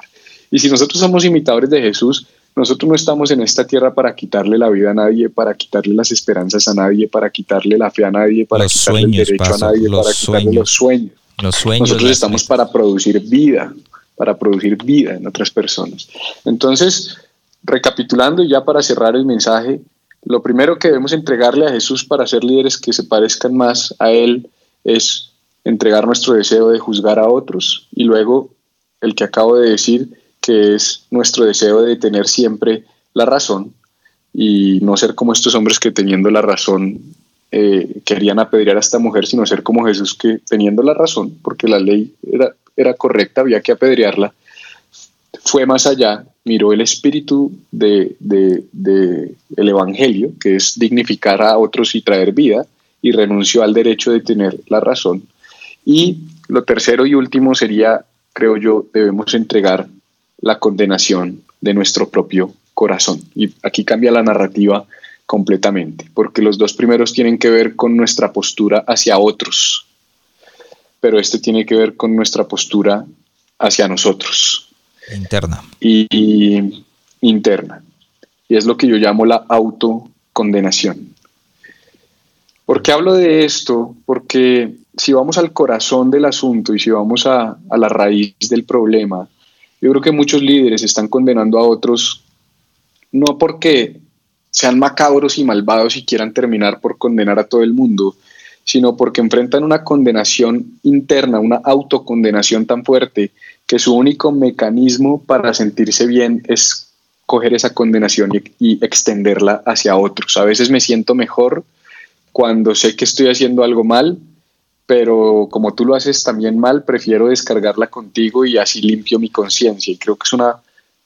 Y si nosotros somos imitadores de Jesús, nosotros no estamos en esta tierra para quitarle la vida a nadie, para quitarle las esperanzas a nadie, para quitarle la fe a nadie, para quitarle el derecho a nadie, para quitarle los sueños. Los sueños. Nosotros estamos para producir vida, para producir vida en otras personas. Entonces, recapitulando y ya para cerrar el mensaje, lo primero que debemos entregarle a Jesús para ser líderes que se parezcan más a Él es entregar nuestro deseo de juzgar a otros y luego el que acabo de decir, que es nuestro deseo de tener siempre la razón y no ser como estos hombres que teniendo la razón eh, querían apedrear a esta mujer, sino ser como Jesús que teniendo la razón, porque la ley era, era correcta, había que apedrearla, fue más allá, miró el espíritu del de, el Evangelio, que es dignificar a otros y traer vida, y renunció al derecho de tener la razón. Y lo tercero y último sería, creo yo, debemos entregar la condenación de nuestro propio corazón. Y aquí cambia la narrativa completamente, porque los dos primeros tienen que ver con nuestra postura hacia otros, pero este tiene que ver con nuestra postura hacia nosotros. Interna. Y, interna. Y es lo que yo llamo la autocondenación. ¿Por qué hablo de esto? Porque si vamos al corazón del asunto y si vamos a, a la raíz del problema, yo creo que muchos líderes están condenando a otros no porque sean macabros y malvados y quieran terminar por condenar a todo el mundo, sino porque enfrentan una condenación interna, una autocondenación tan fuerte que su único mecanismo para sentirse bien es coger esa condenación y, y, extenderla hacia otros. A veces me siento mejor cuando sé que estoy haciendo algo mal pero como tú lo haces también mal, prefiero descargarla contigo y así limpio mi conciencia. Y creo que es una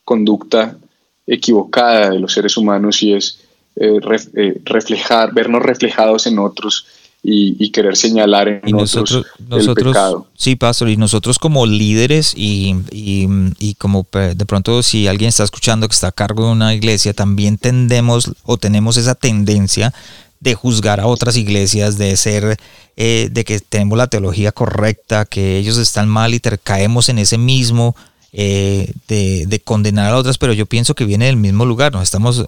conducta equivocada de los seres humanos y es eh, eh, reflejar, vernos reflejados en otros y, querer señalar en y nosotros, el pecado. Sí, pastor, y nosotros como líderes y, y, y, como de pronto si alguien está escuchando que está a cargo de una iglesia, también tendemos o tenemos esa tendencia de juzgar a otras iglesias, de ser, eh, de que tenemos la teología correcta, que ellos están mal y caemos en ese mismo eh, de, condenar a otras, pero yo pienso que viene del mismo lugar, ¿no? Estamos,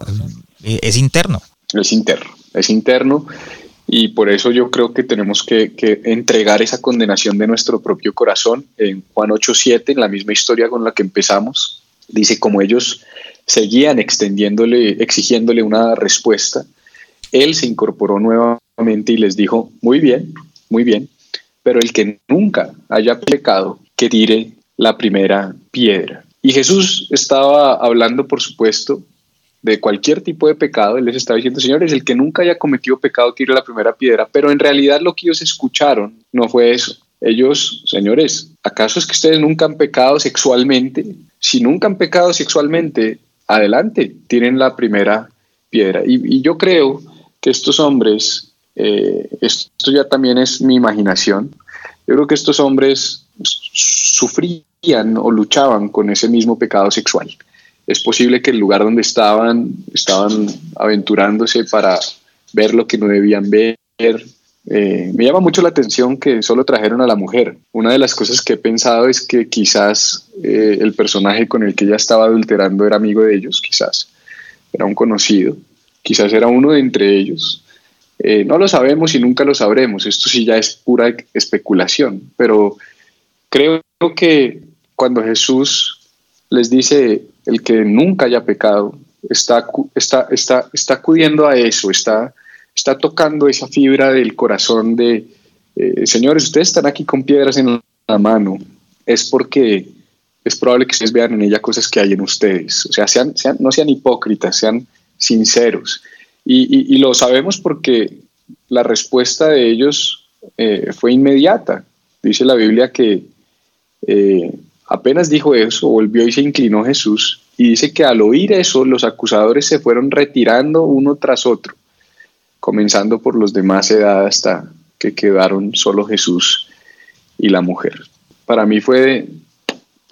eh, es interno. Es interno, es interno y por eso yo creo que tenemos que, que entregar esa condenación de nuestro propio corazón. En Juan 8.7, en la misma historia con la que empezamos, dice como ellos seguían extendiéndole, exigiéndole una respuesta, él se incorporó nuevamente y les dijo, muy bien, muy bien, pero el que nunca haya pecado, que tire la primera piedra. Y Jesús estaba hablando, por supuesto, de cualquier tipo de pecado. Él les estaba diciendo, señores, el que nunca haya cometido pecado, tire la primera piedra. Pero en realidad lo que ellos escucharon no fue eso. Ellos, señores, ¿acaso es que ustedes nunca han pecado sexualmente? Si nunca han pecado sexualmente, adelante, tienen la primera piedra. Y, y yo creo que estos hombres, eh, esto ya también es mi imaginación, yo creo que estos hombres sufrían o luchaban con ese mismo pecado sexual. Es posible que el lugar donde estaban, estaban aventurándose para ver lo que no debían ver. Eh, me llama mucho la atención que solo trajeron a la mujer. Una de las cosas que he pensado es que quizás eh, el personaje con el que ella estaba adulterando era amigo de ellos, quizás era un conocido quizás era uno de entre ellos. Eh, no lo sabemos y nunca lo sabremos, esto sí ya es pura especulación, pero creo que cuando Jesús les dice, el que nunca haya pecado, está, está, está, está acudiendo a eso, está, está tocando esa fibra del corazón de, eh, señores, ustedes están aquí con piedras en la mano, es porque es probable que ustedes vean en ella cosas que hay en ustedes. O sea, sean, sean, no sean hipócritas, sean sinceros. Y, lo sabemos porque la respuesta de ellos eh, fue inmediata. Dice la Biblia que eh, apenas dijo eso, volvió y se inclinó Jesús. Y dice que al oír eso, los acusadores se fueron retirando uno tras otro, comenzando por los de más edad hasta que quedaron solo Jesús y la mujer. Para mí fue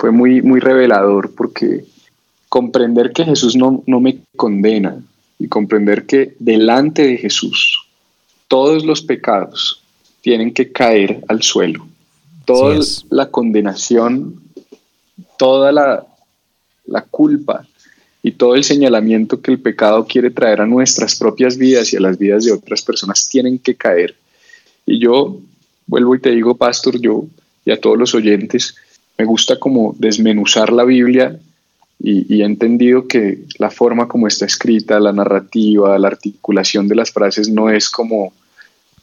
fue muy, muy revelador porque comprender que Jesús no, no me condena y comprender que delante de Jesús todos los pecados tienen que caer al suelo. Toda la condenación, toda la, la culpa y todo el señalamiento que el pecado quiere traer a nuestras propias vidas y a las vidas de otras personas tienen que caer. Y yo vuelvo y te digo, pastor, yo y a todos los oyentes, me gusta como desmenuzar la Biblia y, he entendido que la forma como está escrita, la narrativa, la articulación de las frases no es como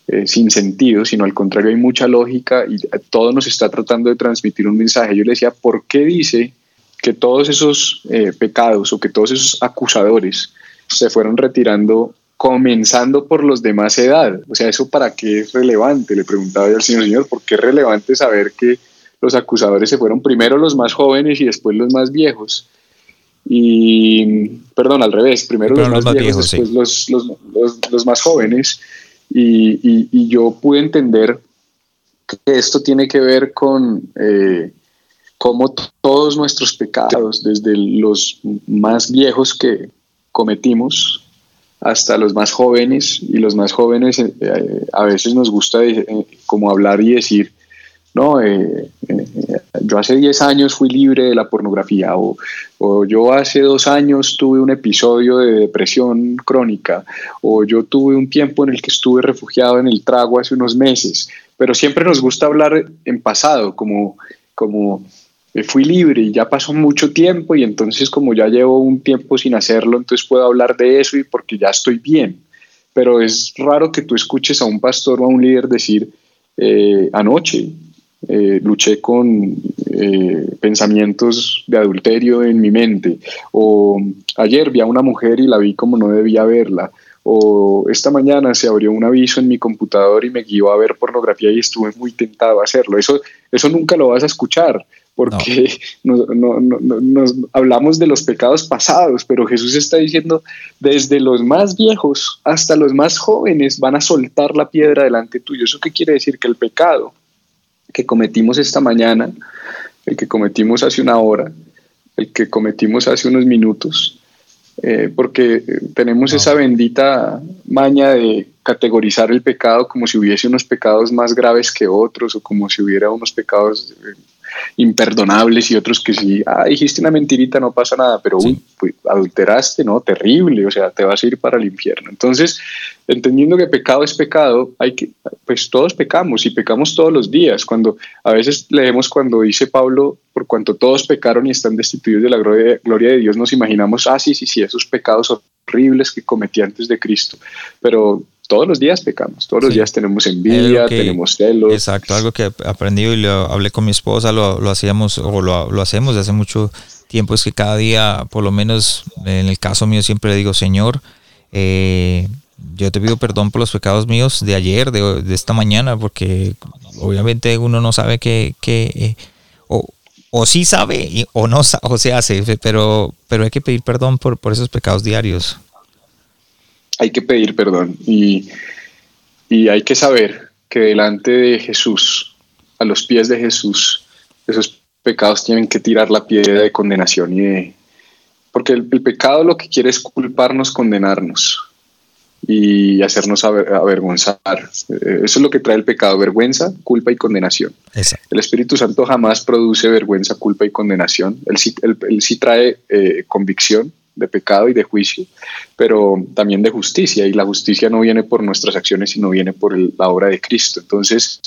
eh, sin sentido, sino al contrario hay mucha lógica y todo nos está tratando de transmitir un mensaje. Yo le decía, ¿por qué dice que todos esos eh, pecados o que todos esos acusadores se fueron retirando comenzando por los de más edad? O sea, ¿eso para qué es relevante? Le preguntaba yo al señor, señor, ¿por qué es relevante saber que los acusadores se fueron primero los más jóvenes y después los más viejos. Y, perdón, al revés, primero los, más, viejos, después los, más jóvenes. Y, yo pude entender que esto tiene que ver con eh, cómo todos nuestros pecados, desde los más viejos que cometimos hasta los más jóvenes, y los más jóvenes eh, a veces nos gusta eh, como hablar y decir, no, eh, eh, yo hace 10 años fui libre de la pornografía o, yo hace dos años tuve un episodio de depresión crónica o yo tuve un tiempo en el que estuve refugiado en el trago hace unos meses, pero siempre nos gusta hablar en pasado, como, como eh, fui libre y ya pasó mucho tiempo y entonces como ya llevo un tiempo sin hacerlo, entonces puedo hablar de eso y porque ya estoy bien. Pero es raro que tú escuches a un pastor o a un líder decir, anoche eh, luché con eh, pensamientos de adulterio en mi mente, o ayer vi a una mujer y la vi como no debía verla, o esta mañana se abrió un aviso en mi computador y me guió a ver pornografía y estuve muy tentado a hacerlo. Eso, eso nunca lo vas a escuchar porque nos hablamos de los pecados pasados, pero Jesús está diciendo, desde los más viejos hasta los más jóvenes van a soltar la piedra delante tuyo. ¿Eso qué quiere decir? Que el pecado que cometimos esta mañana, el que cometimos hace una hora, el que cometimos hace unos minutos, eh, porque tenemos esa bendita maña de categorizar el pecado como si hubiese unos pecados más graves que otros o como si hubiera unos pecados eh, imperdonables y otros que sí, ah, dijiste una mentirita, no pasa nada, pero pues, adulteraste, ¿no? Terrible, o sea, te vas a ir para el infierno. Entonces, entendiendo que pecado es pecado, hay que, pues todos pecamos y pecamos todos los días. Cuando a veces leemos cuando dice Pablo, por cuanto todos pecaron y están destituidos de la gloria, gloria de Dios, nos imaginamos, ah, sí, sí, sí, esos pecados horribles que cometí antes de Cristo. Pero todos los días pecamos, todos los días tenemos envidia, tenemos celos. Exacto, algo que he aprendido y lo hablé con mi esposa, lo, lo hacíamos o lo, lo, hacemos desde hace mucho tiempo, es que cada día, por lo menos en el caso mío, siempre le digo, Señor, eh, yo te pido perdón por los pecados míos de ayer, de, de esta mañana, porque obviamente uno no sabe que, que eh, o, o sí sabe o no o se hace, pero, pero hay que pedir perdón por, por esos pecados diarios hay que pedir perdón y, hay que saber que delante de Jesús, a los pies de Jesús, esos pecados tienen que tirar la piedra de condenación y de, porque el, pecado lo que quiere es culparnos, condenarnos y hacernos avergonzar. Eh, eso es lo que trae el pecado, vergüenza, culpa y condenación. El Espíritu Santo jamás produce vergüenza, culpa y condenación. Él sí, trae eh, convicción, de pecado y de juicio, pero también de justicia, y la justicia no viene por nuestras acciones, sino viene por la obra de Cristo. Entonces,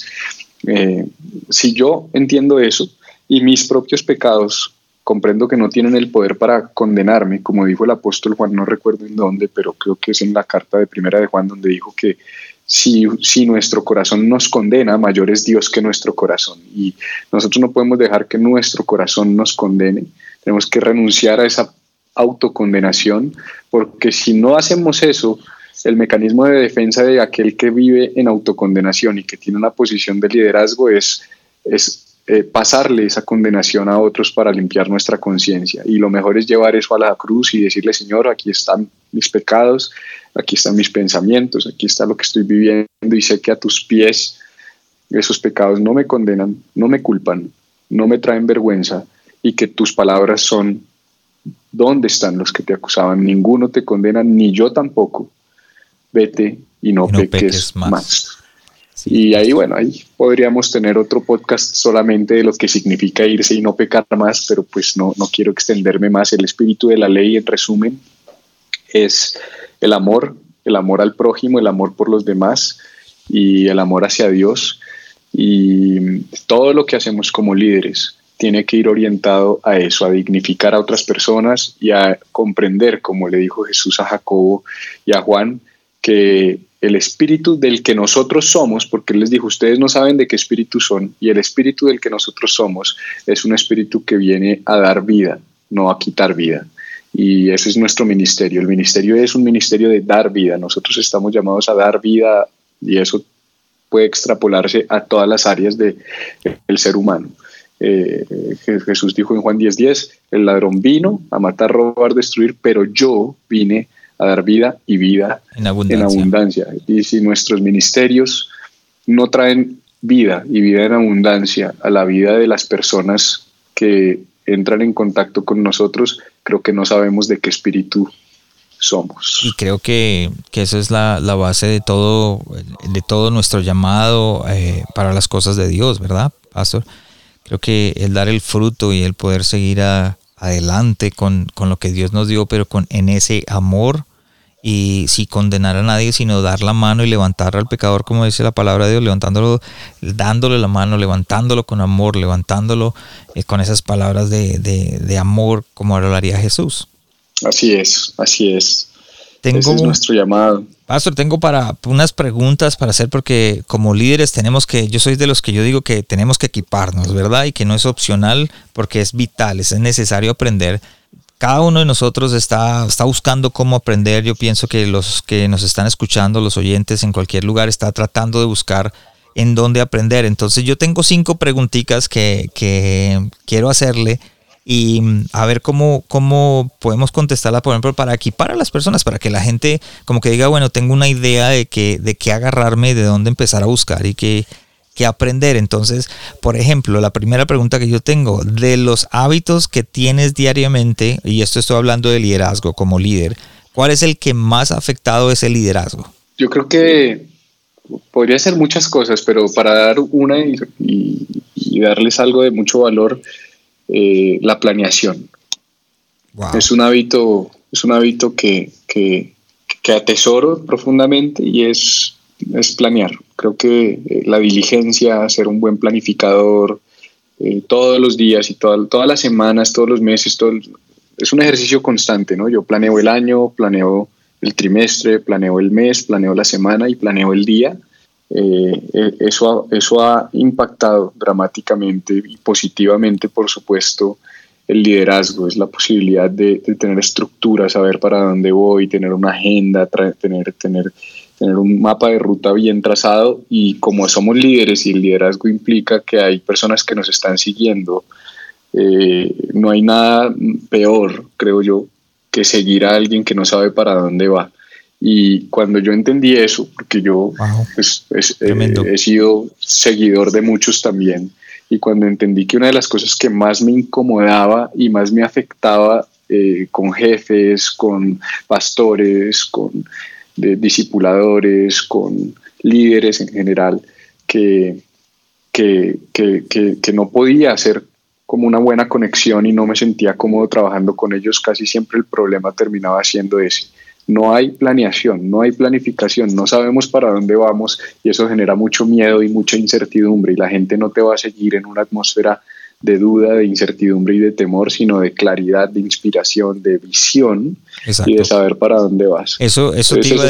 eh, si yo entiendo eso, y mis propios pecados comprendo que no tienen el poder para condenarme, como dijo el apóstol Juan, no recuerdo en dónde, pero creo que es en la carta de primera de Juan donde dijo que si, si nuestro corazón nos condena, mayor es Dios que nuestro corazón. Y nosotros no podemos dejar que nuestro corazón nos condene, tenemos que renunciar a esa autocondenación, porque si no hacemos eso, el mecanismo de defensa de aquel que vive en autocondenación y que tiene una posición de liderazgo es, es eh, pasarle esa condenación a otros para limpiar nuestra conciencia. Y lo mejor es llevar eso a la cruz y decirle, Señor, aquí están mis pecados, aquí están mis pensamientos, aquí está lo que estoy viviendo y sé que a tus pies esos pecados no me condenan, no me culpan, no me traen vergüenza y que tus palabras son, ¿dónde están los que te acusaban? Ninguno te condena, ni yo tampoco. Vete y no, peques, más. Y ahí, bueno, ahí podríamos tener otro podcast solamente de lo que significa irse y no pecar más, pero pues no, no quiero extenderme más. El espíritu de la ley, en resumen, es el amor, el amor al prójimo, el amor por los demás y el amor hacia Dios. Y todo lo que hacemos como líderes tiene que ir orientado a eso, a dignificar a otras personas y a comprender, como le dijo Jesús a Jacobo y a Juan, que el espíritu del que nosotros somos, porque Él les dijo, ustedes no saben de qué espíritu son, y el espíritu del que nosotros somos es un espíritu que viene a dar vida, no a quitar vida. Y ese es nuestro ministerio. El ministerio es un ministerio de dar vida. Nosotros estamos llamados a dar vida y eso puede extrapolarse a todas las áreas del ser humano. Eh, Jesús dijo en Juan 10:10, el ladrón vino a matar, robar, destruir, pero yo vine a dar vida y vida en abundancia. Y si nuestros ministerios no traen vida y vida en abundancia a la vida de las personas que entran en contacto con nosotros, creo que no sabemos de qué espíritu somos. Y creo que, que esa es la, la, base de todo, de todo nuestro llamado eh, para las cosas de Dios, ¿verdad, Pastor? Creo que el dar el fruto y el poder seguir adelante con, con, lo que Dios nos dio, pero con en ese amor y si condenar a nadie, sino dar la mano y levantar al pecador, como dice la palabra de Dios, levantándolo, dándole la mano, levantándolo con amor, levantándolo eh, con esas palabras de, de, amor, como hablaría Jesús. Así es, así es. Tengo, Ese es nuestro llamado. Pastor, tengo para unas preguntas para hacer porque como líderes tenemos que, yo soy de los que yo digo que tenemos que equiparnos, ¿verdad? Y que no es opcional porque es vital, es necesario aprender cada uno de nosotros está, está buscando cómo aprender. Yo pienso que los que nos están escuchando, los oyentes en cualquier lugar, está tratando de buscar en dónde aprender. Entonces yo tengo cinco preguntitas que, quiero hacerle y mm, a ver cómo, cómo podemos contestarla, por ejemplo, para equipar a las personas, para que la gente como que diga, bueno, tengo una idea de, que, de qué agarrarme, de dónde empezar a buscar y que que aprender. Entonces, por ejemplo, la primera pregunta que yo tengo, de los hábitos que tienes diariamente, y esto estoy hablando de liderazgo como líder, ¿cuál es el que más afectado ese liderazgo? Yo creo que podría ser muchas cosas, pero para dar una y, darles algo de mucho valor, eh, la planeación. Es un hábito, es un hábito que, que, que atesoro profundamente y es es planear. Creo que eh, la diligencia, ser un buen planificador eh, todos los días y todas las semanas, todos los meses, todo es un ejercicio constante, ¿no? Yo planeo el año, planeo el trimestre, planeo el mes, planeo la semana y planeo el día. Eh, eso, ha, eso ha impactado dramáticamente y positivamente, por supuesto, el liderazgo, es la posibilidad de, de, tener estructura, saber para dónde voy, tener una agenda, tener, tener tener un mapa de ruta bien trazado y como somos líderes y el liderazgo implica que hay personas que nos están siguiendo, eh, no hay nada peor, creo yo, que seguir a alguien que no sabe para dónde va. Y cuando yo entendí eso, porque yo pues, eh, he sido seguidor de muchos también, y cuando entendí que una de las cosas que más me incomodaba y más me afectaba eh, con jefes, con pastores, con de discipuladores, con líderes en general, que, que, que, que, no podía hacer como una buena conexión y no me sentía cómodo trabajando con ellos, casi siempre el problema terminaba siendo ese. No hay planeación, no hay planificación, no sabemos para dónde vamos y eso genera mucho miedo y mucha incertidumbre y la gente no te va a seguir en una atmósfera de duda, de incertidumbre y de temor, sino de claridad, de inspiración, de visión y de saber para dónde vas. Eso, eso, te iba,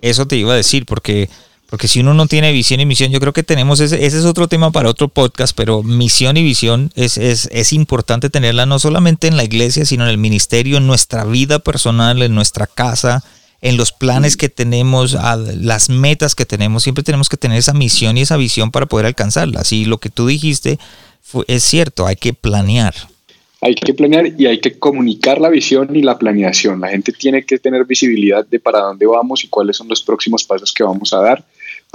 eso te iba a decir, porque porque si uno no tiene visión y misión, yo creo que tenemos ese, ese es otro tema para otro podcast, pero misión y visión es, es, es, importante tenerla no solamente en la iglesia, sino en el ministerio, en nuestra vida personal, en nuestra casa, en los planes que tenemos, las metas que tenemos. Siempre tenemos que tener esa misión y esa visión para poder alcanzarlas. Y lo que tú dijiste fue, es cierto, hay que planear. Hay que planear y hay que comunicar la visión y la planeación. La gente tiene que tener visibilidad de para dónde vamos y cuáles son los próximos pasos que vamos a dar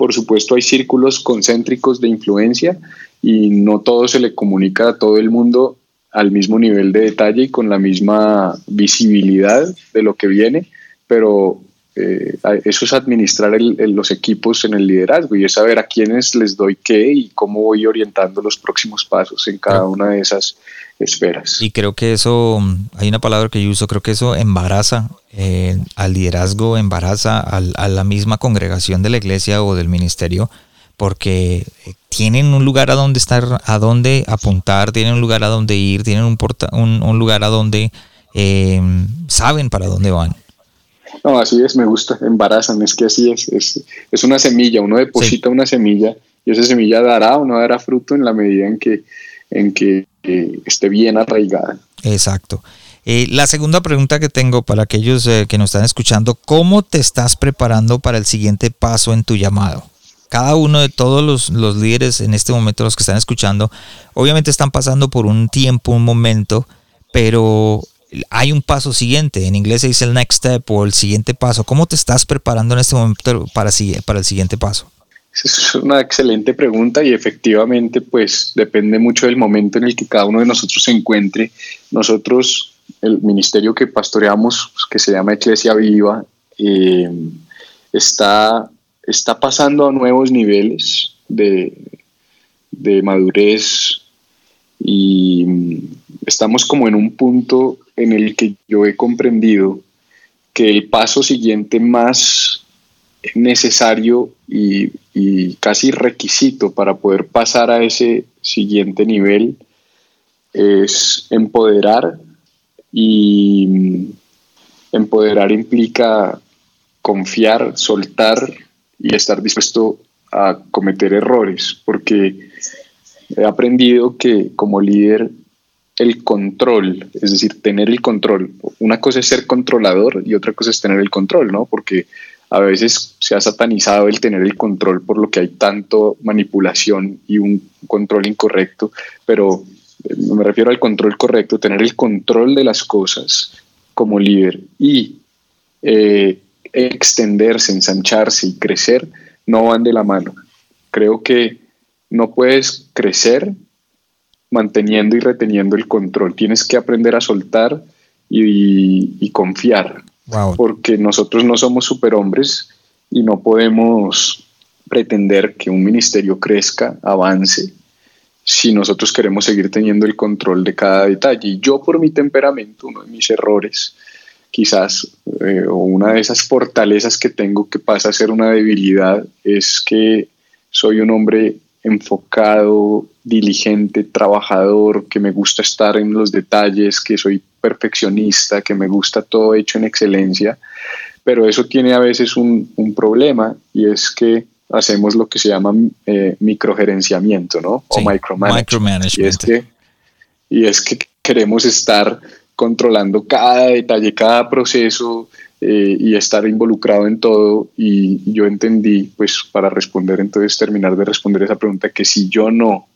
por supuesto, hay círculos concéntricos de influencia y no todo se le comunica a todo el mundo al mismo nivel de detalle y con la misma visibilidad de lo que viene, pero eh, eso es administrar los equipos en el liderazgo y es saber a quiénes les doy qué y cómo voy orientando los próximos pasos en cada una de esas esferas. Y creo que eso, hay una palabra que yo uso, creo que eso embaraza eh, al liderazgo, embaraza a la misma congregación de la iglesia o del ministerio, porque eh, tienen un lugar a donde estar, a donde apuntar, tienen un lugar a donde ir, tienen un, un, lugar a donde saben para dónde van. No, así es, me gusta, embarazan, es que así es, es, una semilla, uno deposita una semilla y esa semilla dará o no dará fruto en la medida en que, en que eh, esté bien arraigada. Exacto. Eh, la segunda pregunta que tengo para aquellos eh, que nos están escuchando, ¿cómo te estás preparando para el siguiente paso en tu llamado? Cada uno de todos los, los líderes en este momento, los que están escuchando, obviamente están pasando por un tiempo, un momento, pero hay un paso siguiente. En inglés se dice el next step o el siguiente paso. ¿Cómo te estás preparando en este momento para, el siguiente paso? Es una excelente pregunta y efectivamente pues depende mucho del momento en el que cada uno de nosotros se encuentre. Nosotros, el ministerio que pastoreamos, que se llama Iglesia Viva, eh, está, está pasando a nuevos niveles de, de madurez y estamos como en un punto en el que yo he comprendido que el paso siguiente más necesario y, casi requisito para poder pasar a ese siguiente nivel es empoderar y empoderar implica confiar, soltar y estar dispuesto a cometer errores, porque he aprendido que como líder el control, es decir, tener el control. Una cosa es ser controlador y otra cosa es tener el control, ¿no? Porque a veces se ha satanizado el tener el control por lo que hay tanto manipulación y un control incorrecto, pero eh, me refiero al control correcto, tener el control de las cosas como líder y eh, extenderse, ensancharse y crecer no van de la mano. Creo que no puedes crecer manteniendo y reteniendo el control. Tienes que aprender a soltar y, confiar, porque nosotros no somos superhombres y no podemos pretender que un ministerio crezca, avance, si nosotros queremos seguir teniendo el control de cada detalle. Y yo por mi temperamento, uno de mis errores, quizás, eh, o una de esas fortalezas que tengo que pasa a ser una debilidad, es que soy un hombre enfocado, diligente, trabajador, que me gusta estar en los detalles, que soy perfeccionista, que me gusta todo hecho en excelencia, pero eso tiene a veces un, problema y es que hacemos lo que se llama eh, microgerenciamiento, ¿no? o micromanagement. Y es, que, y es que queremos estar controlando cada detalle, cada proceso, eh, y estar involucrado en todo. Y yo entendí, pues para responder, entonces terminar de responder esa pregunta, que si yo no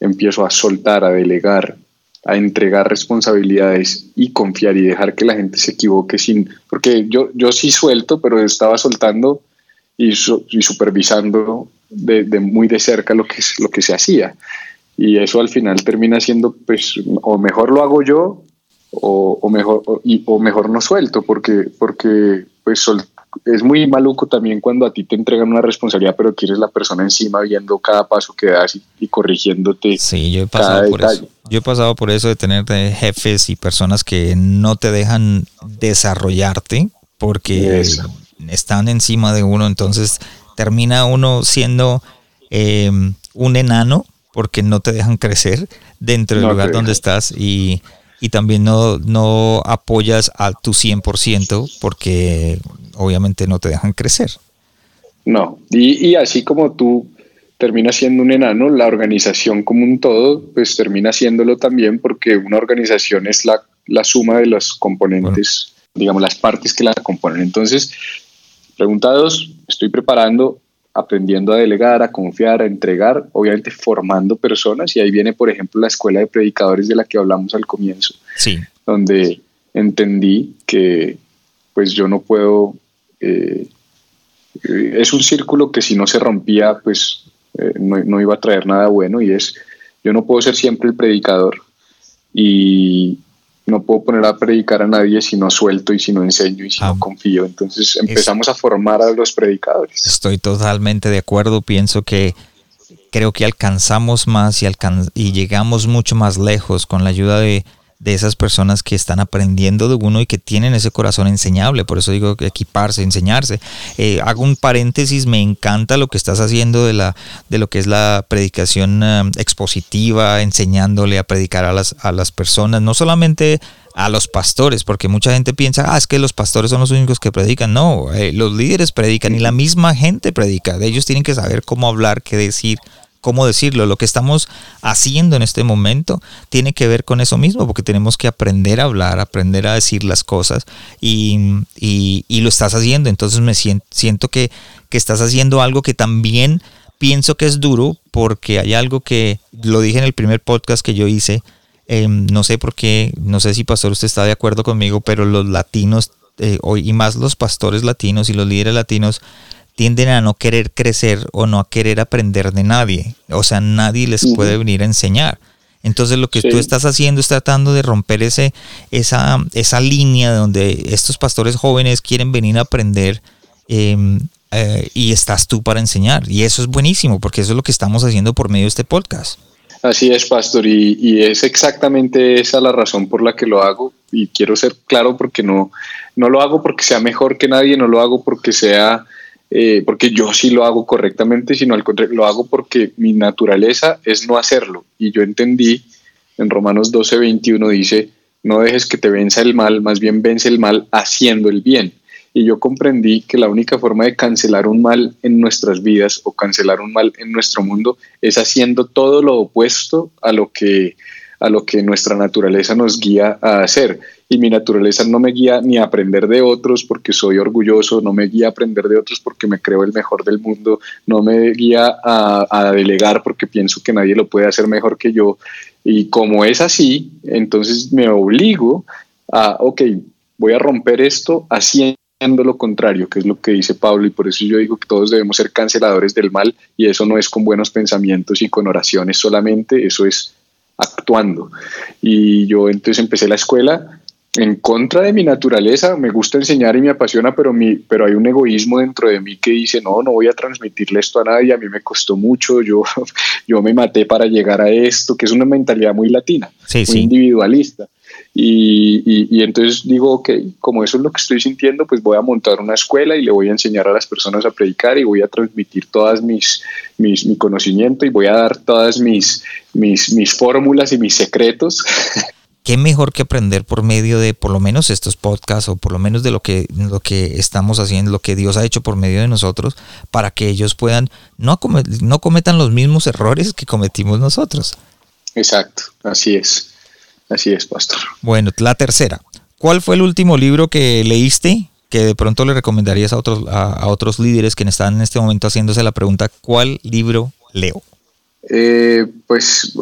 empiezo a soltar, a delegar, a entregar responsabilidades y confiar y dejar que la gente se equivoque sin, porque yo, yo sí suelto, pero estaba soltando y, supervisando de, de, muy de cerca lo que, lo que se hacía. Y eso al final termina siendo, pues, o mejor lo hago yo o, mejor, o, y, o mejor no suelto, porque, porque pues es muy maluco también cuando a ti te entregan una responsabilidad, pero quieres la persona encima viendo cada paso que das y, corrigiéndote. Sí, yo he pasado por eso. Yo he pasado por eso de tener jefes y personas que no te dejan desarrollarte porque están encima de uno, entonces termina uno siendo eh, un enano porque no te dejan crecer dentro del lugar donde estás y, también no, no apoyas a tu 100% porque obviamente no te dejan crecer. No, y, y así como tú termina siendo un enano, la organización como un todo, pues termina siéndolo también porque una organización es la, la suma de los componentes, digamos, las partes que la componen. Entonces, pregunta dos, estoy preparando, aprendiendo a delegar, a confiar, a entregar, obviamente formando personas y ahí viene, por ejemplo, la escuela de predicadores de la que hablamos al comienzo, sí. donde entendí que pues yo no puedo... Eh, es un círculo que si no se rompía, pues eh, no, iba a traer nada bueno y es, yo no puedo ser siempre el predicador y no puedo poner a predicar a nadie si no suelto y si no enseño y si no ah. confío. Entonces empezamos a formar a los predicadores. Estoy totalmente de acuerdo, pienso que creo que alcanzamos más y, y llegamos mucho más lejos con la ayuda de de esas personas que están aprendiendo de uno y que tienen ese corazón enseñable. Por eso digo equiparse, enseñarse. Eh, hago un paréntesis, me encanta lo que estás haciendo de, la, de lo que es la predicación eh, expositiva, enseñándole a predicar a las, a las personas, no solamente a los pastores, porque mucha gente piensa, ah, es que los pastores son los únicos que predican. No, eh, los líderes predican y la misma gente predica. Ellos tienen que saber cómo hablar, qué decir, cómo decirlo, lo que estamos haciendo en este momento tiene que ver con eso mismo, porque tenemos que aprender a hablar, aprender a decir las cosas y, lo estás haciendo. Entonces me siento, que, estás haciendo algo que también pienso que es duro, porque hay algo que lo dije en el primer podcast que yo hice. Em, no sé por qué, no sé si pastor usted está de acuerdo conmigo, pero los latinos eh, y más los pastores latinos y los líderes latinos tienden a no querer crecer o no a querer aprender de nadie. O sea, nadie les puede venir a enseñar. Entonces lo que tú estás haciendo es tratando de romper ese, esa, esa línea donde estos pastores jóvenes quieren venir a aprender em, eh, y estás tú para enseñar. Y eso es buenísimo porque eso es lo que estamos haciendo por medio de este podcast. Así es, pastor, y, y, es exactamente esa la razón por la que lo hago. Y quiero ser claro porque no, no lo hago porque sea mejor que nadie, no lo hago porque sea eh, porque yo sí lo hago correctamente, sino al contrario, lo hago porque mi naturaleza es no hacerlo. Y yo entendí, en Romanos 12, 21 dice, no dejes que te venza el mal, más bien vence el mal haciendo el bien. Y yo comprendí que la única forma de cancelar un mal en nuestras vidas o cancelar un mal en nuestro mundo es haciendo todo lo opuesto a lo que, a lo que nuestra naturaleza nos guía a hacer y mi naturaleza no me guía ni a aprender de otros porque soy orgulloso, no me guía a aprender de otros porque me creo el mejor del mundo, no me guía a, delegar porque pienso que nadie lo puede hacer mejor que yo. Y como es así, entonces me obligo a, ok, voy a romper esto haciendo lo contrario, que es lo que dice Pablo, y por eso yo digo que todos debemos ser canceladores del mal, y eso no es con buenos pensamientos y con oraciones solamente, eso es actuando. Y yo entonces empecé la escuela en contra de mi naturaleza, me gusta enseñar y me apasiona, pero, mi, pero hay un egoísmo dentro de mí que dice, no, no voy a transmitirle esto a nadie, a mí me costó mucho, yo, yo me maté para llegar a esto, que es una mentalidad muy latina, muy individualista. Y, y, entonces digo, ok, como eso es lo que estoy sintiendo, pues voy a montar una escuela y le voy a enseñar a las personas a predicar y voy a transmitir todas mis, mis mi conocimiento y voy a dar todas mis, mis, mis fórmulas y mis secretos qué mejor que aprender por medio de por lo menos estos podcasts o por lo menos de lo que, lo que estamos haciendo, lo que Dios ha hecho por medio de nosotros, para que ellos puedan, no, no cometan los mismos errores que cometimos nosotros. Exacto, así es, así es, pastor. Bueno, la tercera, ¿cuál fue el último libro que leíste que de pronto le recomendarías a otros, a otros líderes que están en este momento haciéndose la pregunta, ¿cuál libro leo? Eh, pues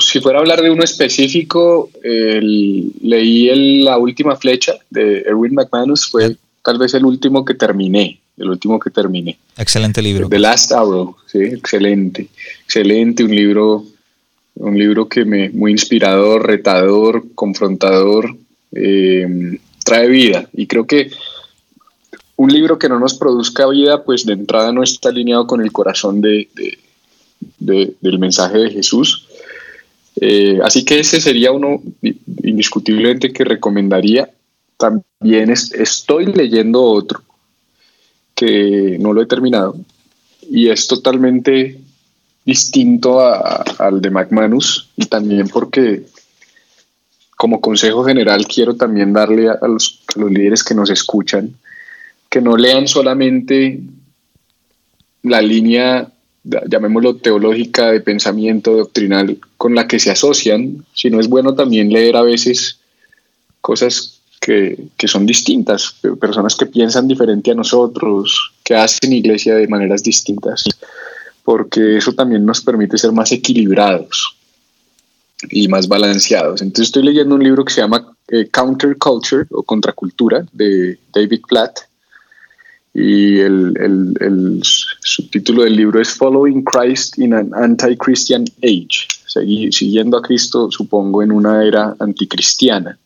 si fuera a hablar de uno específico, leí La última flecha de Erwin McManus, fue tal vez el último que terminé, el último que terminé. Excelente libro. The Last Arrow, sí, excelente, excelente, un libro, un libro que me muy inspirador, retador, confrontador, eh, trae vida y creo que un libro que no nos produzca vida, pues de entrada no está alineado con el corazón de del mensaje de Jesús. Eh, así que ese sería uno indiscutiblemente que recomendaría. También estoy leyendo otro que no lo he terminado y es totalmente distinto al de McManus y también porque como consejo general quiero también darle a los, líderes que nos escuchan que no lean solamente la línea, llamémoslo teológica, de pensamiento doctrinal con la que se asocian, sino es bueno también leer a veces cosas que, que, son distintas, personas que piensan diferente a nosotros, que hacen iglesia de maneras distintas, porque eso también nos permite ser más equilibrados y más balanceados. Entonces estoy leyendo un libro que se llama eh, Counter Culture o Contracultura de David Platt y el, el, el, subtítulo del libro es Following Christ in an Anti-Christian Age, siguiendo a Cristo supongo en una era anticristiana.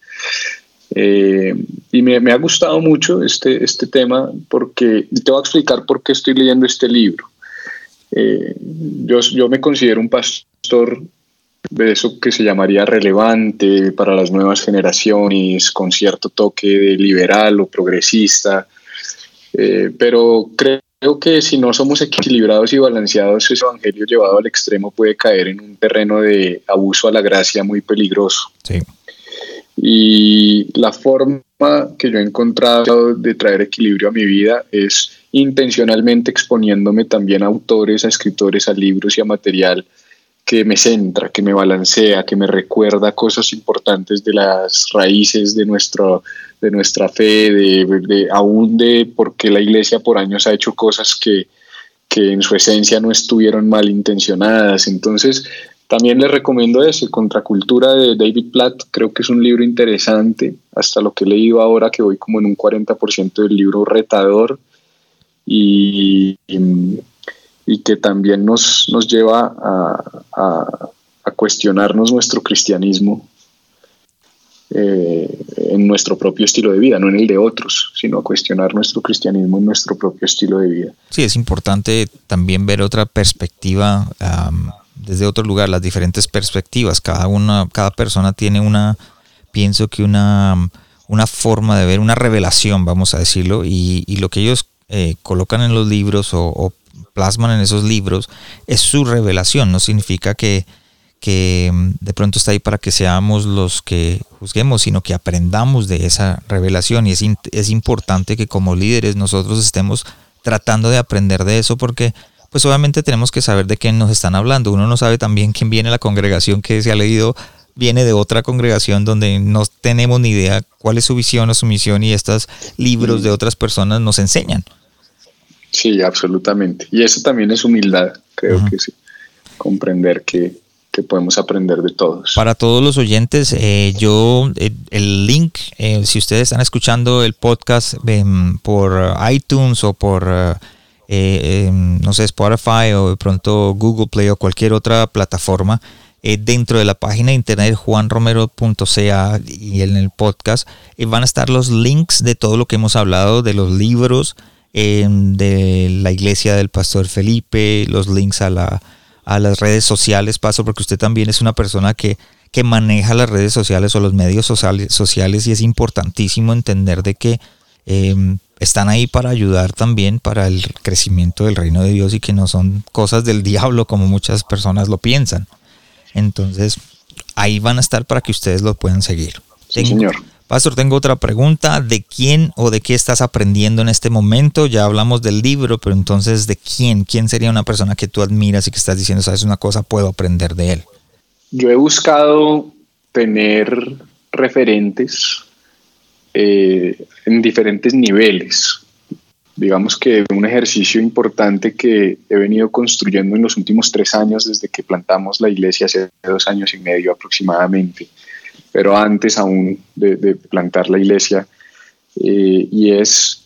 Eh, y me, me, ha gustado mucho este, este tema porque te voy a explicar por qué estoy leyendo este libro. Eh, yo, yo me considero un pastor de eso que se llamaría relevante para las nuevas generaciones, con cierto toque de liberal o progresista, eh, pero creo que si no somos equilibrados y balanceados, ese evangelio llevado al extremo puede caer en un terreno de abuso a la gracia muy peligroso. Sí. Y la forma que yo he encontrado de traer equilibrio a mi vida es intencionalmente exponiéndome también a autores, a escritores, a libros y a material que me centra, que me balancea, que me recuerda cosas importantes de las raíces de, nuestro, de nuestra fe, de, de, aún de por qué la iglesia por años ha hecho cosas que, que en su esencia no estuvieron mal intencionadas. Entonces, también les recomiendo ese, Contracultura de David Platt, creo que es un libro interesante, hasta lo que he leído ahora, que voy como en un 40% del libro retador, y, y, que también nos, nos lleva a, a, cuestionarnos nuestro cristianismo eh, en nuestro propio estilo de vida, no en el de otros, sino a cuestionar nuestro cristianismo en nuestro propio estilo de vida. Sí, es importante también ver otra perspectiva desde otro lugar, las diferentes perspectivas. Cada una, cada persona tiene una, pienso que una, una forma de ver, una revelación, vamos a decirlo, y, lo que ellos eh, colocan en los libros o, plasman en esos libros es su revelación. No significa que, que mm, de pronto está ahí para que seamos los que juzguemos, sino que aprendamos de esa revelación. Y es, es importante que como líderes nosotros estemos tratando de aprender de eso porque pues obviamente tenemos que saber de quién nos están hablando. Uno no sabe también quién viene la congregación que se ha leído, viene de otra congregación donde no tenemos ni idea cuál es su visión o su misión y estos libros de otras personas nos enseñan. Sí, absolutamente. Y eso también es humildad, creo que sí. Comprender que, podemos aprender de todos. Para todos los oyentes, eh, yo, eh, el link, eh, si ustedes están escuchando el podcast em, por iTunes o por eh, no sé, Spotify o de pronto Google Play o cualquier otra plataforma, eh, dentro de la página de internet juanromero.ca y en el podcast eh, van a estar los links de todo lo que hemos hablado, de los libros, de la iglesia del pastor Felipe, los links a, la, a las redes sociales, paso porque usted también es una persona que, que maneja las redes sociales o los medios sociales, sociales y es importantísimo entender de que están ahí para ayudar también para el crecimiento del reino de Dios y que no son cosas del diablo como muchas personas lo piensan. Entonces, ahí van a estar para que ustedes lo puedan seguir. señor. Pastor, tengo otra pregunta. ¿De quién o de qué estás aprendiendo en este momento? Ya hablamos del libro, pero entonces, ¿de quién? ¿Quién sería una persona que tú admiras y que estás diciendo, sabes una cosa, puedo aprender de él? Yo he buscado tener referentes eh, en diferentes niveles. Digamos que un ejercicio importante que he venido construyendo en los últimos tres años desde que plantamos la iglesia hace dos años y medio aproximadamente, pero antes aún de, plantar la iglesia, eh, y es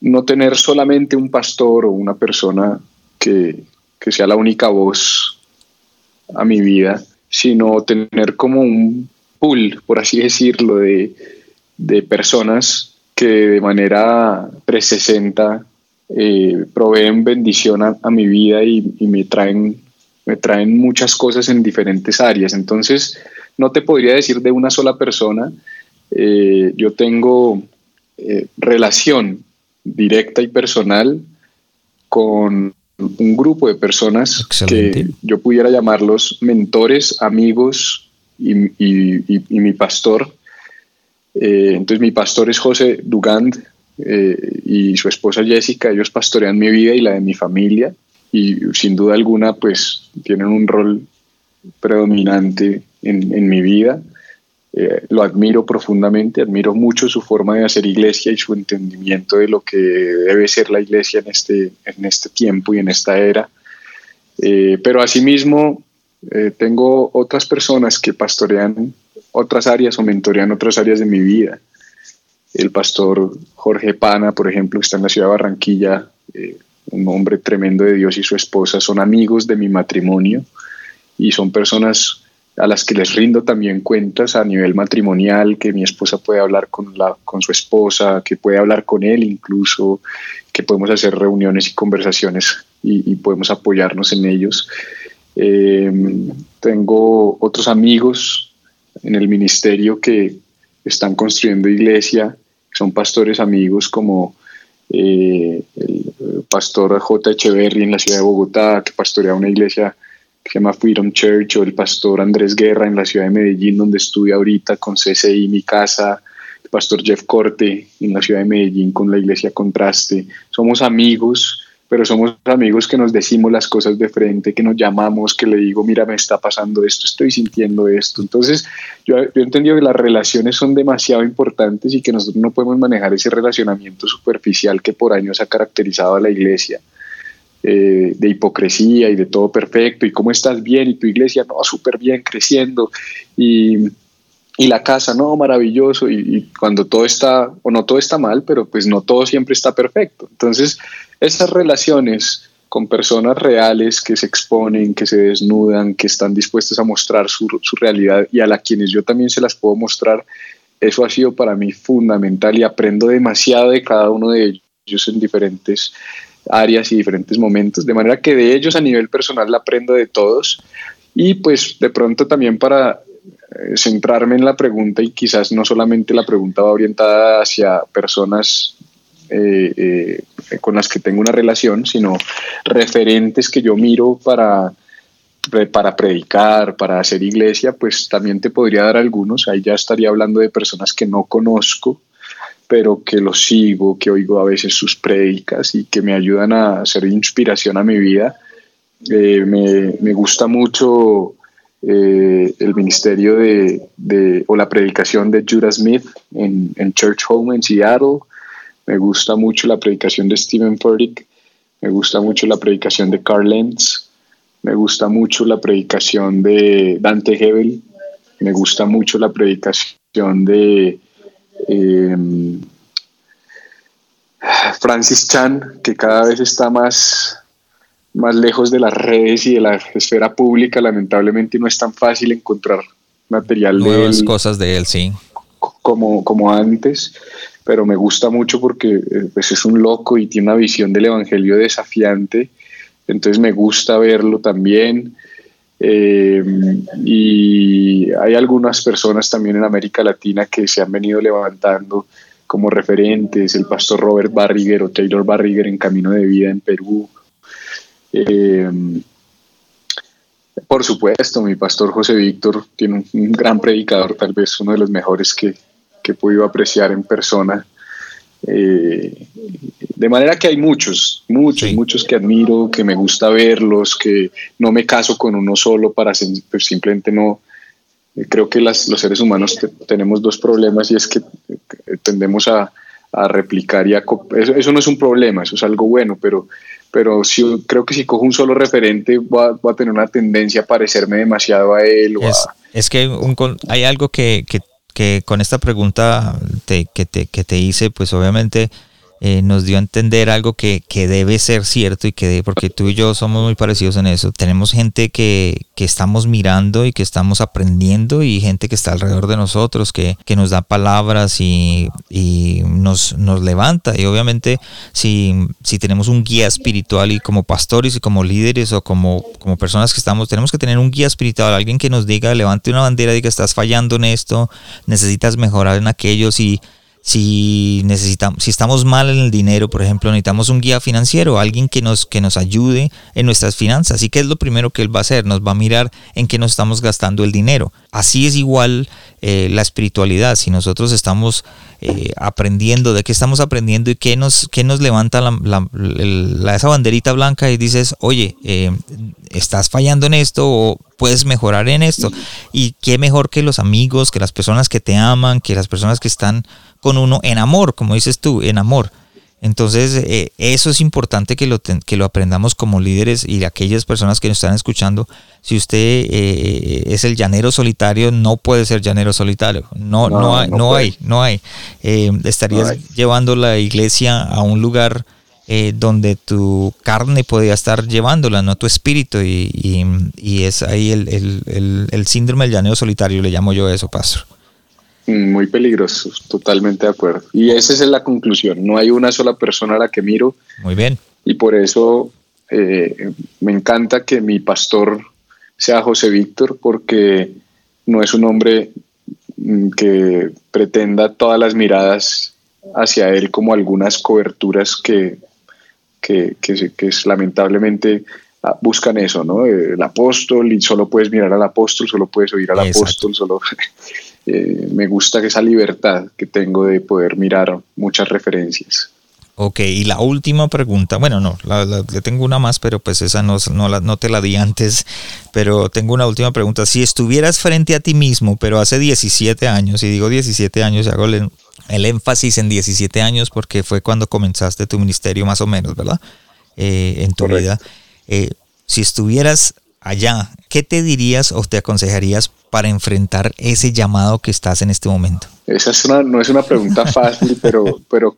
no tener solamente un pastor o una persona que, que sea la única voz a mi vida, sino tener como un pool, por así decirlo, de, de personas que de manera 360 eh, proveen bendición a, mi vida y, me, traen, me traen muchas cosas en diferentes áreas. Entonces, no te podría decir de una sola persona. Eh, yo tengo eh, relación directa y personal con un grupo de personas que yo pudiera llamarlos mentores, amigos y, mi pastor. Eh, entonces mi pastor es José Dugand eh, y su esposa Jessica, ellos pastorean mi vida y la de mi familia y sin duda alguna pues tienen un rol predominante en, mi vida. Eh, lo admiro profundamente, admiro mucho su forma de hacer iglesia y su entendimiento de lo que debe ser la iglesia en este, en este tiempo y en esta era. Pero asimismo, tengo otras personas que pastorean otras áreas o mentorean otras áreas de mi vida. El pastor Jorge Pana, por ejemplo, que está en la ciudad de Barranquilla, un hombre tremendo de Dios y su esposa, son amigos de mi matrimonio y son personas a las que les rindo también cuentas a nivel matrimonial, que mi esposa puede hablar con, la, con su esposa, que puede hablar con él incluso, que podemos hacer reuniones y conversaciones y, podemos apoyarnos en ellos. Eh, tengo otros amigos en el ministerio que están construyendo iglesia, son pastores amigos como eh, el pastor J. Echeverry en la ciudad de Bogotá, que pastorea una iglesia se llama Freedom Church, o el pastor Andrés Guerra en la ciudad de Medellín, donde estuve ahorita con CCI, mi casa, el pastor Jeff Corte en la ciudad de Medellín con la iglesia Contraste. Somos amigos, pero somos amigos que nos decimos las cosas de frente, que nos llamamos, que le digo, mira, me está pasando esto, estoy sintiendo esto. Entonces, yo, yo he entendido que las relaciones son demasiado importantes y que nosotros no podemos manejar ese relacionamiento superficial que por años ha caracterizado a la iglesia eh, de hipocresía y de todo perfecto, y cómo estás bien, y tu iglesia, no, súper bien, creciendo, y, la casa, no, maravilloso, y, cuando todo está, o no todo está mal, pero pues no todo siempre está perfecto. Entonces, esas relaciones con personas reales que se exponen, que se desnudan, que están dispuestas a mostrar su, su realidad y a las quienes yo también se las puedo mostrar, eso ha sido para mí fundamental y aprendo demasiado de cada uno de ellos en diferentes áreas y diferentes momentos, de manera que de ellos a nivel personal aprendo de todos y pues de pronto también para centrarme en la pregunta y quizás no solamente la pregunta va orientada hacia personas eh, eh, con las que tengo una relación, sino referentes que yo miro para, para predicar, para hacer iglesia, pues también te podría dar algunos. Ahí ya estaría hablando de personas que no conozco, pero que los sigo, que oigo a veces sus prédicas y que me ayudan a ser inspiración a mi vida. Eh, me, gusta mucho eh, el ministerio de, o la predicación de Judah Smith en, Church Home en Seattle. Me gusta mucho la predicación de Stephen Furtick. Me gusta mucho la predicación de Carl Lenz. Me gusta mucho la predicación de Dante Hebel. Me gusta mucho la predicación de Em, Francis Chan, que cada vez está más, más lejos de las redes y de la esfera pública, lamentablemente no es tan fácil encontrar material de él. cosas de él, sí. Como, como antes, pero me gusta mucho porque eh, pues es un loco y tiene una visión del Evangelio desafiante, entonces me gusta verlo también. Eh, y hay algunas personas también en América Latina que se han venido levantando como referentes, el pastor Robert Barriger o Taylor Barriger en Camino de Vida en Perú. Eh, por supuesto, mi pastor José Víctor tiene un, gran predicador, tal vez uno de los mejores que, que he podido apreciar en persona. Eh, de manera que hay muchos, muchos, muchos que admiro, que me gusta verlos, que no me caso con uno solo para pues, simplemente no. Creo que los seres humanos tenemos dos problemas y es que tendemos a, replicar y a eso, no es un problema, eso es algo bueno, pero, pero si, creo que si cojo un solo referente voy a, tener una tendencia a parecerme demasiado a él. es, que hay, algo que, que, con esta pregunta que, te, que te hice, pues obviamente eh, nos dio a entender algo que, que, debe ser cierto y que porque tú y yo somos muy parecidos en eso. Tenemos gente que, que, estamos mirando y que estamos aprendiendo y gente que está alrededor de nosotros, que, que nos da palabras y, y, nos, nos levanta. Y obviamente si, si tenemos un guía espiritual y como pastores y como líderes o como, como personas que estamos, tenemos que tener un guía espiritual, alguien que nos diga, levante una bandera, diga, estás fallando en esto, necesitas mejorar en aquello. Si Si necesitamos, si estamos mal en el dinero, por ejemplo, necesitamos un guía financiero, alguien que nos, que nos ayude en nuestras finanzas. ¿Y qué es lo primero que él va a hacer? Nos va a mirar en qué nos estamos gastando el dinero. Así es igual eh, la espiritualidad. Si nosotros estamos eh, aprendiendo, de qué estamos aprendiendo y qué nos, qué nos levanta la, esa banderita blanca y dices, oye, eh, estás fallando en esto o puedes mejorar en esto. Y qué mejor que los amigos, que las personas que te aman, que las personas que están con uno en amor, como dices tú, en amor. Entonces, eh, eso es importante que lo, que lo aprendamos como líderes y de aquellas personas que nos están escuchando. Si usted eh, es el llanero solitario, no puede ser llanero solitario. No, no, hay, no, hay, no hay. Eh, estarías llevando la iglesia a un lugar donde tu carne podría estar llevándola, no tu espíritu. Y, y, es ahí el, el, el síndrome del llanero solitario, le llamo yo eso, pastor. Muy peligrosos, totalmente de acuerdo. Y esa es la conclusión. No hay una sola persona a la que miro. Muy bien. Y por eso eh, me encanta que mi pastor sea José Víctor, porque no es un hombre mm, que pretenda todas las miradas hacia él como algunas coberturas que, que, que, lamentablemente ah, buscan eso, ¿no? El apóstol y solo puedes mirar al apóstol, solo puedes oír al apóstol, solo Eh, me gusta esa libertad que tengo de poder mirar muchas referencias. Ok, y la última pregunta, bueno, no, le tengo una más, pero pues esa no, no, la, no te la di antes, pero tengo una última pregunta. Si estuvieras frente a ti mismo, pero hace 17 años, y digo 17 años, hago el, énfasis en 17 años porque fue cuando comenzaste tu ministerio más o menos, ¿verdad? Eh, en tu vida. Eh, si estuvieras allá, ¿qué te dirías o te aconsejarías para enfrentar ese llamado que estás en este momento? Esa es una, no es una pregunta fácil, pero, pero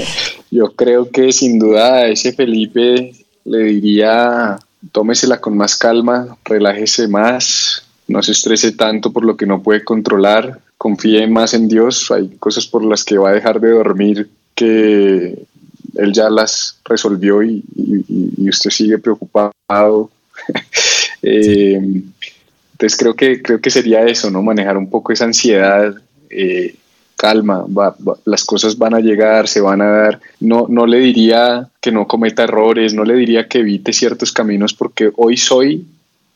yo creo que sin duda a ese Felipe le diría, tómesela con más calma, relájese más, no se estrese tanto por lo que no puede controlar, confíe más en Dios, hay cosas por las que va a dejar de dormir que él ya las resolvió y, y usted sigue preocupado. Eh, entonces creo que, creo que sería eso, ¿no? Manejar un poco esa ansiedad, eh, calma, las cosas van a llegar, se van a dar. No, no le diría que no cometa errores, no le diría que evite ciertos caminos porque hoy soy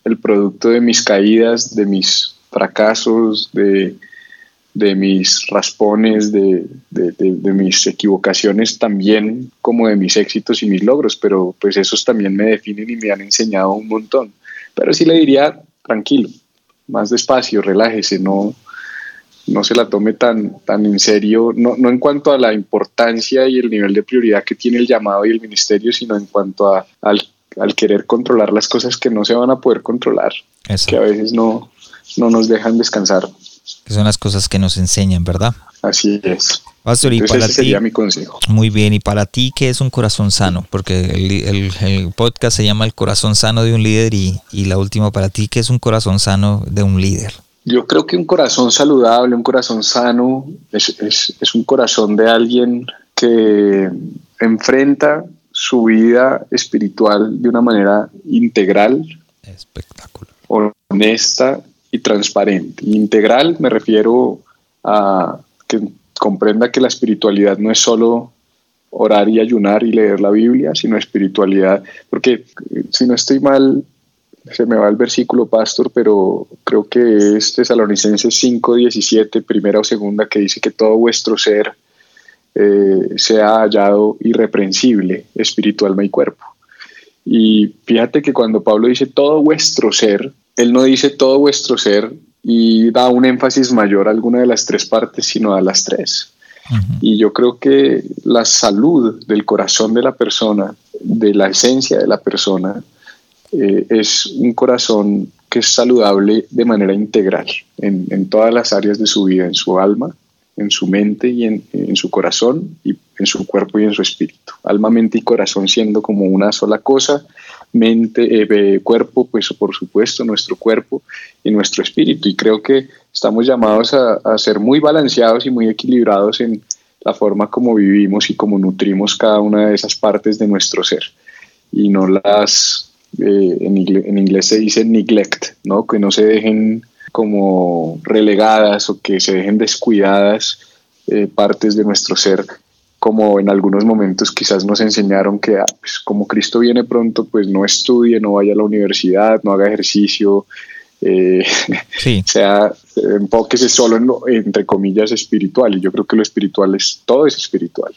el producto de mis caídas, de mis fracasos, de, de mis raspones, de, de, de, mis equivocaciones también, como de mis éxitos y mis logros, pero pues esos también me definen y me han enseñado un montón. Pero sí le diría, tranquilo, más despacio, relájese, no, no se la tome tan, tan en serio, no, no en cuanto a la importancia y el nivel de prioridad que tiene el llamado y el ministerio, sino en cuanto a, al, querer controlar las cosas que no se van a poder controlar, que a veces no, no nos dejan descansar. Que son las cosas que nos enseñan, ¿verdad? Así es. Pastor, y ese sería mi consejo. Muy bien, y para ti, ¿qué es un corazón sano? Porque el, podcast se llama El corazón sano de un líder y, la última para ti, ¿qué es un corazón sano de un líder? Yo creo que un corazón saludable, un corazón sano, es, es un corazón de alguien que enfrenta su vida espiritual de una manera integral, espectacular, honesta y transparente. Integral me refiero a que comprenda que la espiritualidad no es solo orar y ayunar y leer la Biblia, sino espiritualidad, porque eh, si no estoy mal, se me va el versículo, pastor, pero creo que es Tesalonicenses 5, 17, primera o segunda, que dice que todo vuestro ser eh, sea hallado irreprensible, espiritual, y cuerpo. Y fíjate que cuando Pablo dice todo vuestro ser, él no dice todo vuestro ser y da un énfasis mayor a alguna de las tres partes, sino a las tres. Y yo creo que la salud del corazón de la persona, de la esencia de la persona, eh, es un corazón que es saludable de manera integral en, en, todas las áreas de su vida, en su alma, en su mente y en, en, su corazón y en su cuerpo y en su espíritu. Alma, mente y corazón siendo como una sola cosa mente, eh, cuerpo, pues por supuesto nuestro cuerpo y nuestro espíritu. Y creo que estamos llamados a, ser muy balanceados y muy equilibrados en la forma como vivimos y como nutrimos cada una de esas partes de nuestro ser. Y no las, eh, en, inglés se dice neglect, ¿no? que no se dejen como relegadas o que se dejen descuidadas eh, partes de nuestro ser, como en algunos momentos quizás nos enseñaron que ah, pues, como Cristo viene pronto, pues no estudie, no vaya a la universidad, no haga ejercicio, eh, sea, enfóquese solo en lo, entre comillas, espiritual. Y yo creo que lo espiritual es, todo es espiritual.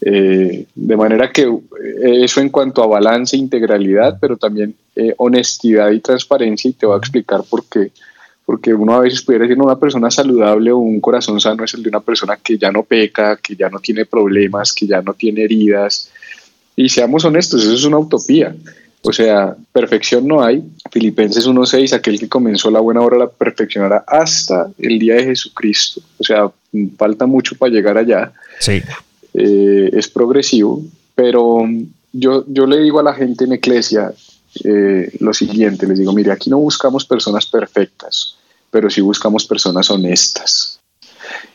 Eh, de manera que eh, eso en cuanto a balance, integralidad, pero también eh, honestidad y transparencia, y te voy a explicar por qué. Porque uno a veces pudiera decir una persona saludable o un corazón sano es el de una persona que ya no peca, que ya no tiene problemas, que ya no tiene heridas. Y seamos honestos, eso es una utopía. O sea, perfección no hay. Filipenses 1.6, aquel que comenzó la buena obra la perfeccionará hasta el día de Jesucristo. O sea, falta mucho para llegar allá. Sí. Eh, es progresivo, pero yo, yo le digo a la gente en Eclesia eh, lo siguiente, les digo, mire, aquí no buscamos personas perfectas, pero sí buscamos personas honestas.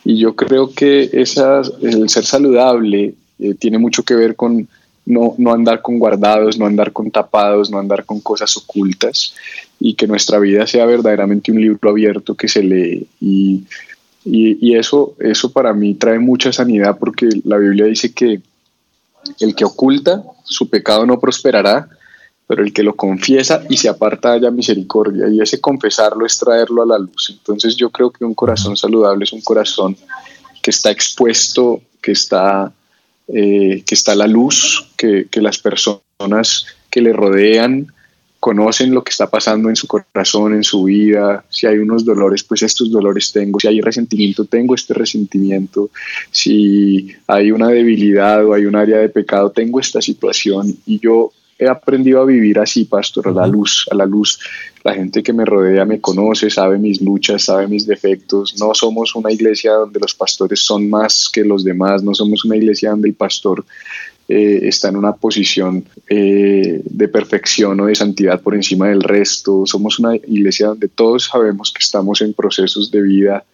Y yo creo que esa, el ser saludable eh, tiene mucho que ver con no, no, andar con guardados, no andar con tapados, no andar con cosas ocultas y que nuestra vida sea verdaderamente un libro abierto que se lee y y, eso, eso para mí trae mucha sanidad porque la Biblia dice que el que oculta su pecado no prosperará, pero el que lo confiesa y se aparta haya misericordia. Y ese confesarlo es traerlo a la luz. Entonces yo creo que un corazón saludable es un corazón que está expuesto, que está, eh, que está a la luz, que, que las personas que le rodean conocen lo que está pasando en su corazón, en su vida, si hay unos dolores, pues estos dolores tengo, si hay resentimiento, tengo este resentimiento, si hay una debilidad o hay un área de pecado, tengo esta situación y yo he aprendido a vivir así, pastor, a la luz, a la luz. La gente que me rodea me conoce, sabe mis luchas, sabe mis defectos. No somos una iglesia donde los pastores son más que los demás, no somos una iglesia donde el pastor eh, está en una posición eh, de perfección o de santidad por encima del resto. Somos una iglesia donde todos sabemos que estamos en procesos de vida,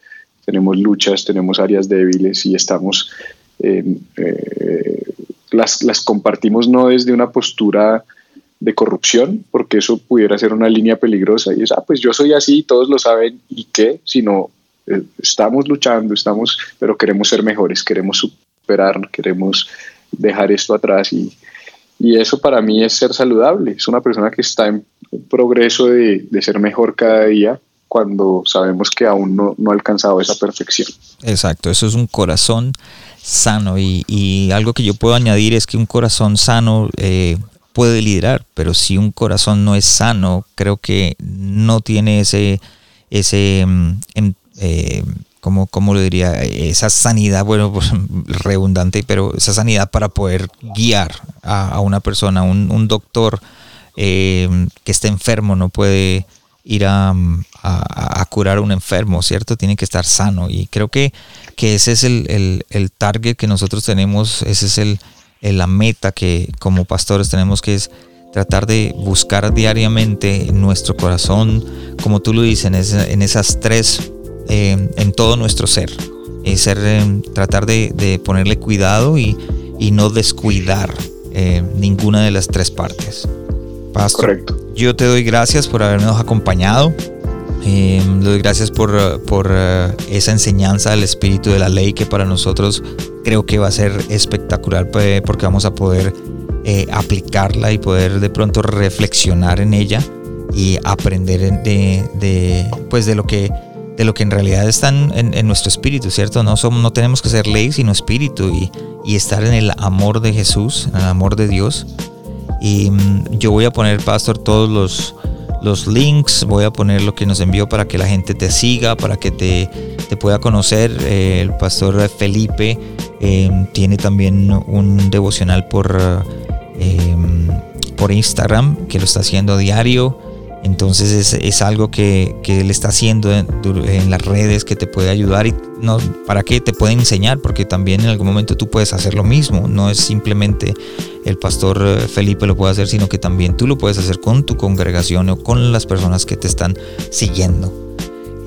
tenemos luchas, tenemos áreas débiles y estamos, eh, las, las compartimos no desde una postura de corrupción, porque eso pudiera ser una línea peligrosa. Y es, ah, pues yo soy así, todos lo saben, ¿y qué? Sino, estamos luchando, estamos, pero queremos ser mejores, queremos superar, queremos dejar esto atrás y, y eso para mí es ser saludable, es una persona que está en progreso de, de ser mejor cada día cuando sabemos que aún no, no, ha alcanzado esa perfección. Exacto, eso es un corazón sano. Y, y algo que yo puedo añadir es que un corazón sano eh, puede liderar, pero si un corazón no es sano, creo que no tiene ese, ese mm, eh, como lo diría, esa sanidad, bueno, pues, redundante, pero esa sanidad para poder guiar a, una persona, un, doctor eh, que esté enfermo no puede ir a, curar a un enfermo, ¿cierto? Tiene que estar sano y creo que, que ese es el, el, target que nosotros tenemos, ese es el, la meta que como pastores tenemos que es tratar de buscar diariamente en nuestro corazón, como tú lo dices, en, en esas tres eh, en todo nuestro ser. Y ser, eh, tratar de, ponerle cuidado y, no descuidar eh, ninguna de las tres partes. Pastor, Correcto. yo te doy gracias por habernos acompañado. le doy gracias por, esa enseñanza del espíritu de la ley que para nosotros creo que va a ser espectacular porque vamos a poder aplicarla y poder de pronto reflexionar en ella y aprender de, de, pues de lo que de lo que en realidad están en, nuestro espíritu, ¿cierto? No, somos, no tenemos que ser ley, sino espíritu y, estar en el amor de Jesús, en el amor de Dios. Y mm, yo voy a poner, Pastor, todos los, los links, voy a poner lo que nos envió para que la gente te siga, para que te, te pueda conocer. Eh, el Pastor Felipe em, tiene también un devocional por, em, por Instagram que lo está haciendo diario. Entonces es, algo que, él está haciendo en, las redes que te puede ayudar y no, para que te puede enseñar, porque también en algún momento tú puedes hacer lo mismo. No es simplemente el pastor eh, Felipe lo puede hacer, sino que también tú lo puedes hacer con tu congregación o con las personas que te están siguiendo.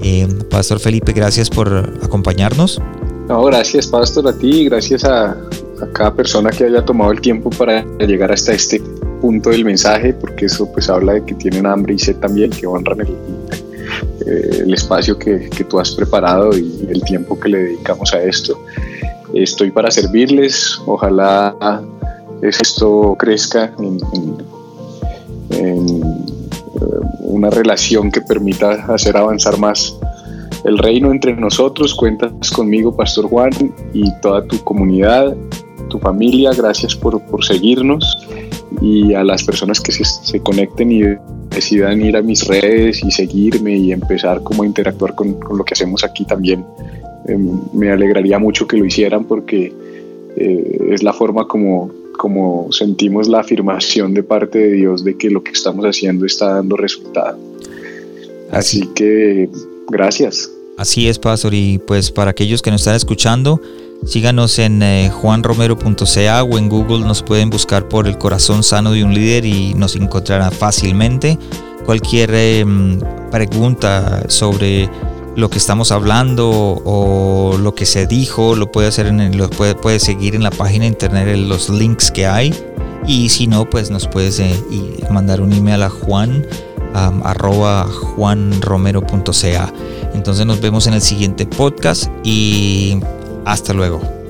Eh, pastor Felipe, gracias por acompañarnos. No, gracias Pastor a ti, gracias a, a cada persona que haya tomado el tiempo para llegar hasta este punto del mensaje, porque eso pues habla de que tienen hambre y sed también, que honran el, eh, el espacio que, que, tú has preparado y el tiempo que le dedicamos a esto. Estoy para servirles, ojalá esto crezca en, en una relación que permita hacer avanzar más el reino entre nosotros. Cuentas conmigo, Pastor Juan, y toda tu comunidad, tu familia. Gracias por, por seguirnos y a las personas que se, se, conecten y decidan ir a mis redes y seguirme y empezar como a interactuar con, con lo que hacemos aquí también. Eh, me alegraría mucho que lo hicieran porque eh, es la forma como, como sentimos la afirmación de parte de Dios de que lo que estamos haciendo está dando resultado. Así, Así que gracias. Así es, Pastor. Y pues para aquellos que nos están escuchando, síganos en eh, juanromero.ca o en Google nos pueden buscar por el corazón sano de un líder y nos encontrarán fácilmente. Cualquier eh, pregunta sobre lo que estamos hablando o lo que se dijo, lo puede hacer en lo puede, puede seguir en la página de internet en los links que hay. Y si no, pues nos puedes eh, mandar un email a juan um, arroba juanromero.ca. Entonces nos vemos en el siguiente podcast y hasta luego.